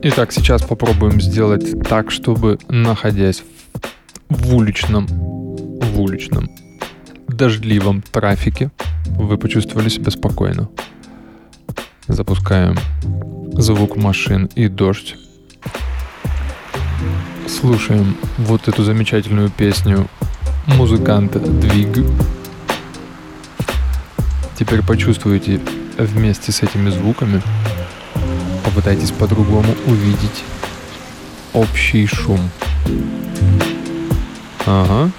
Итак, сейчас попробуем сделать так, чтобы, находясь в, уличном, в уличном, дождливом трафике, вы почувствовали себя спокойно. Запускаем звук машин и дождь. Слушаем вот эту замечательную песню музыканта Двиг. Теперь почувствуйте вместе с этими звуками, попытайтесь по-другому увидеть общий шум. Ага.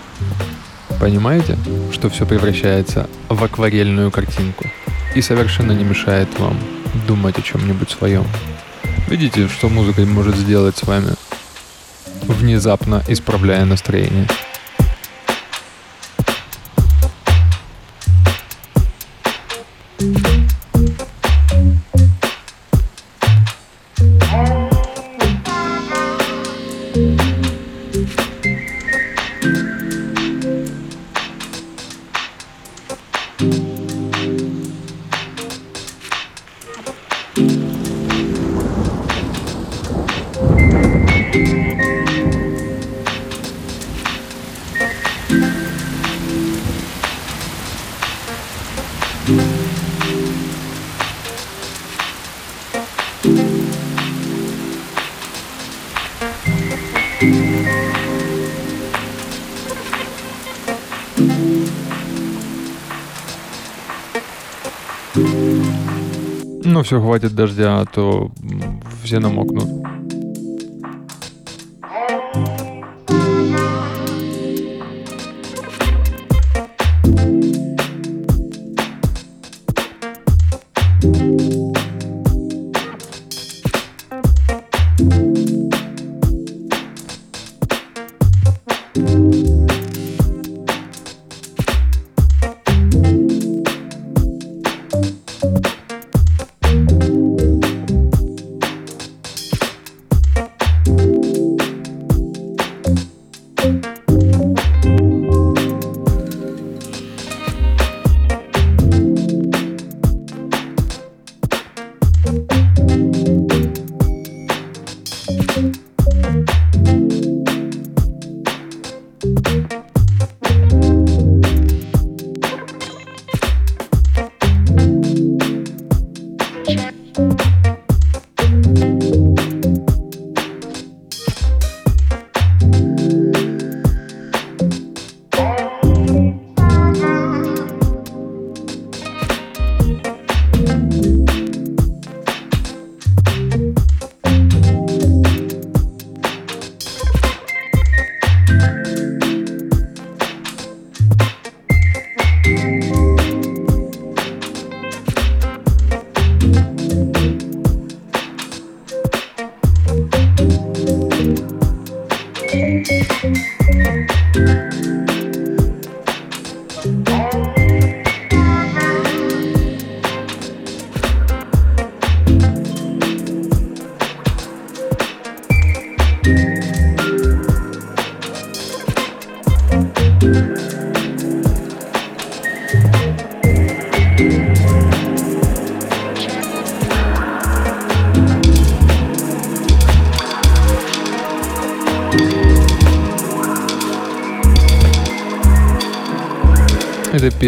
Понимаете, что все превращается в акварельную картинку и совершенно не мешает вам думать о чем-нибудь своем. Видите, что музыка может сделать с вами, внезапно исправляя настроение. Все, хватит дождя, а то все намокнут.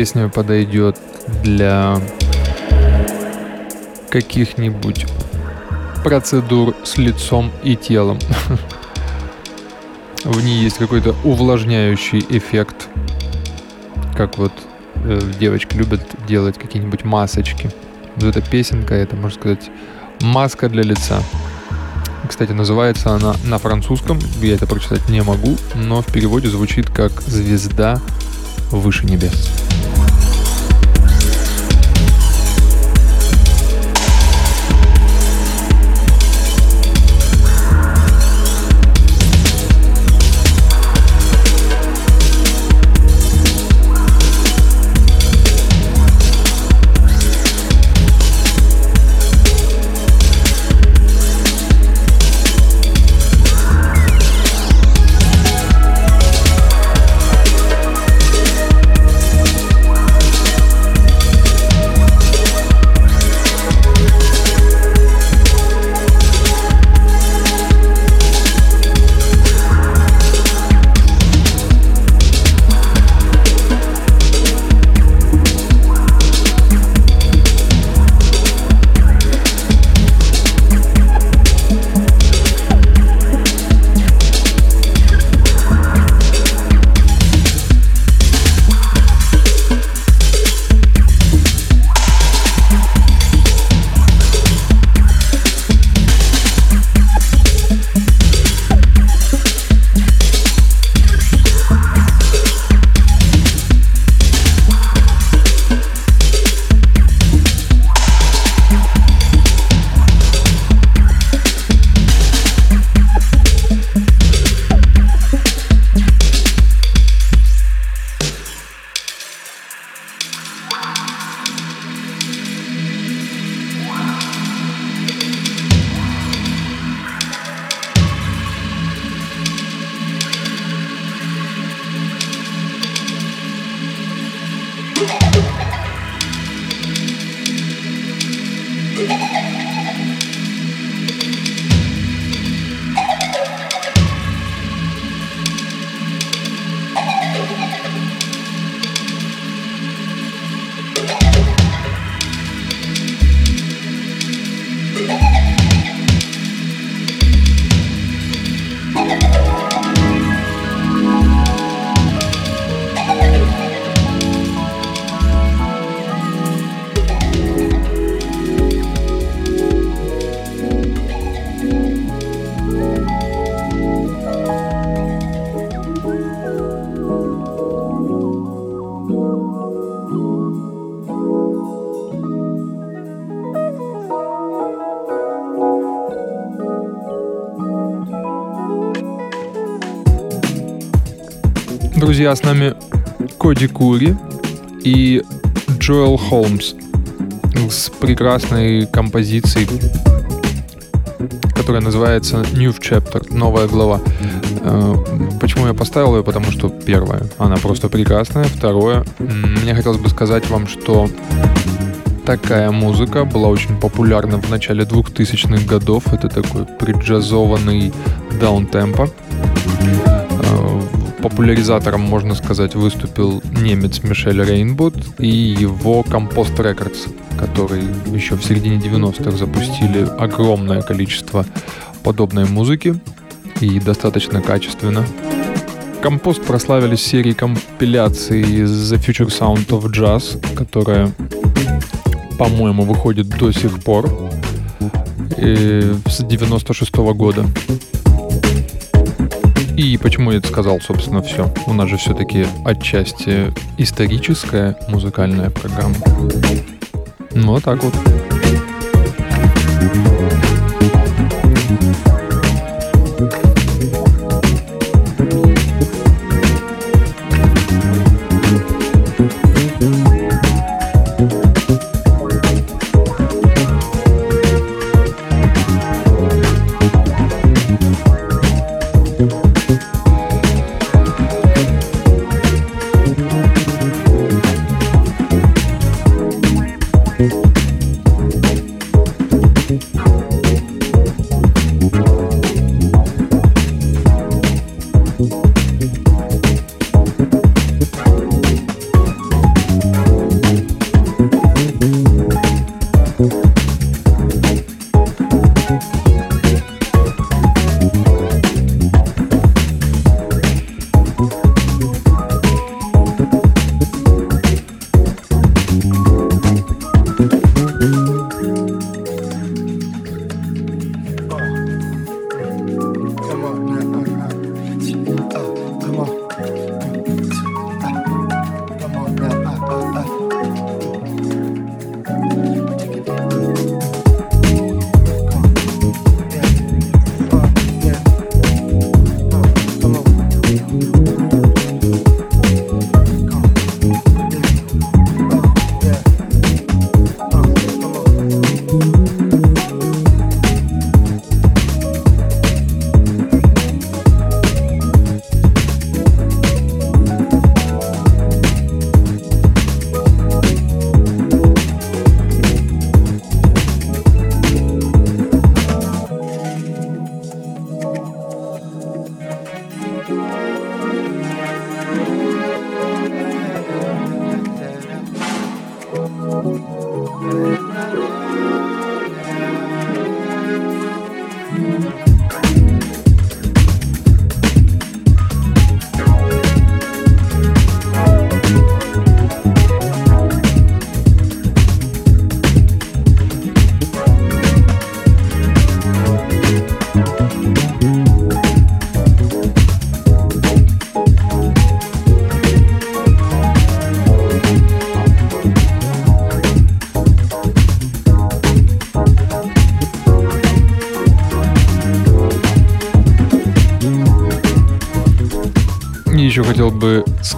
Песня подойдет для каких-нибудь процедур с лицом и телом. В ней есть какой-то увлажняющий эффект. Как вот э, девочки любят делать какие-нибудь масочки. Вот эта песенка, это, можно сказать, маска для лица. Кстати, называется она на французском, я это прочитать не могу, но в переводе звучит как «Звезда выше небес». Друзья, с нами Коди Кури и Джоэл Холмс с прекрасной композицией, которая называется New Chapter, новая глава. Э, почему я поставил ее? Потому что первое, она просто прекрасная. Второе, мне хотелось бы сказать вам, что такая музыка была очень популярна в начале 2000-х годов. Это такой преджазованный даунтемпо. Э, популяризатором, можно сказать, выступил немец Мишель Рейнбуд и его Compost Records, которые еще в середине 90-х запустили огромное количество подобной музыки и достаточно качественно. Компост прославились серией компиляций The Future Sound of Jazz, которая, по-моему, выходит до сих пор э, с 96 -го года. И почему я это сказал, собственно, все. У нас же все-таки отчасти историческая музыкальная программа. Ну, вот так вот.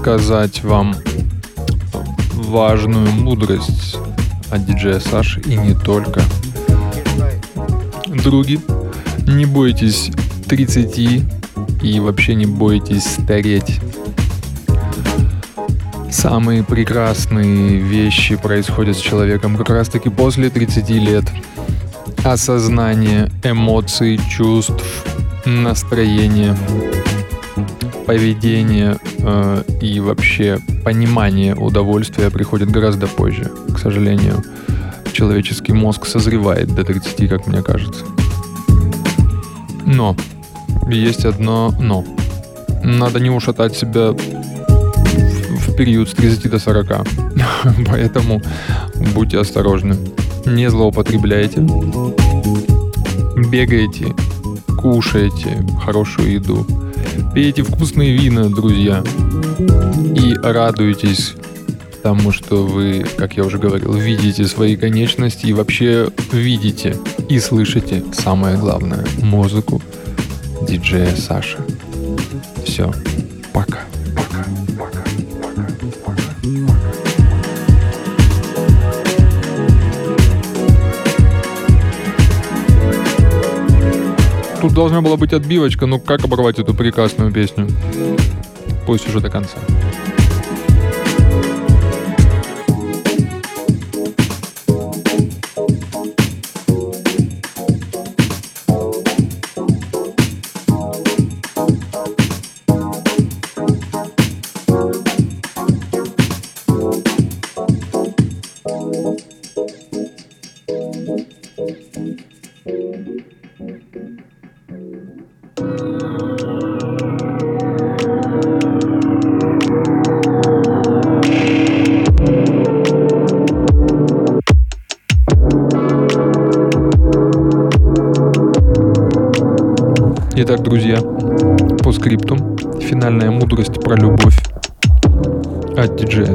Сказать вам важную мудрость от диджея Саши и не только. Други, не бойтесь 30 и вообще не бойтесь стареть. Самые прекрасные вещи происходят с человеком как раз таки после 30 лет. Осознание эмоций, чувств, настроения поведение э, и вообще понимание удовольствия приходит гораздо позже. К сожалению, человеческий мозг созревает до 30, как мне кажется. Но есть одно но. Надо не ушатать себя в, период с 30 до 40. Поэтому будьте осторожны. Не злоупотребляйте. Бегайте, кушайте хорошую еду Пейте вкусные вина, друзья. И радуйтесь тому, что вы, как я уже говорил, видите свои конечности и вообще видите и слышите, самое главное, музыку диджея Саши. Все, пока. Тут должна была быть отбивочка, ну как оборвать эту прекрасную песню? Пусть уже до конца.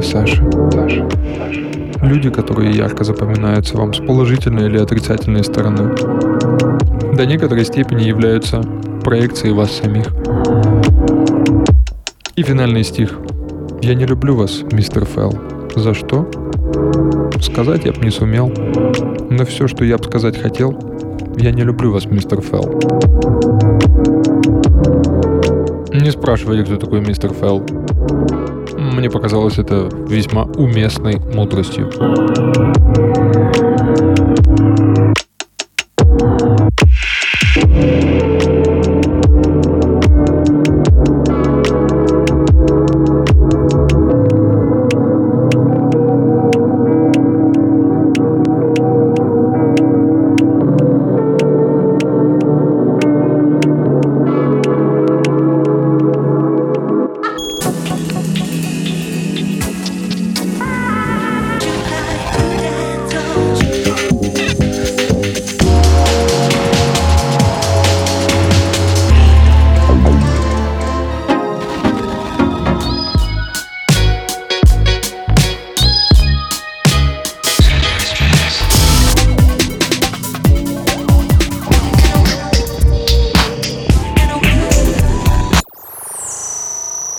Саши. Саша. Люди, которые ярко запоминаются вам с положительной или отрицательной стороны, до некоторой степени являются проекцией вас самих. И финальный стих. Я не люблю вас, мистер Фелл. За что? Сказать я б не сумел. Но все, что я бы сказать хотел, я не люблю вас, мистер Фелл. Не спрашивайте, кто такой мистер Фелл. Мне показалось это весьма уместной мудростью.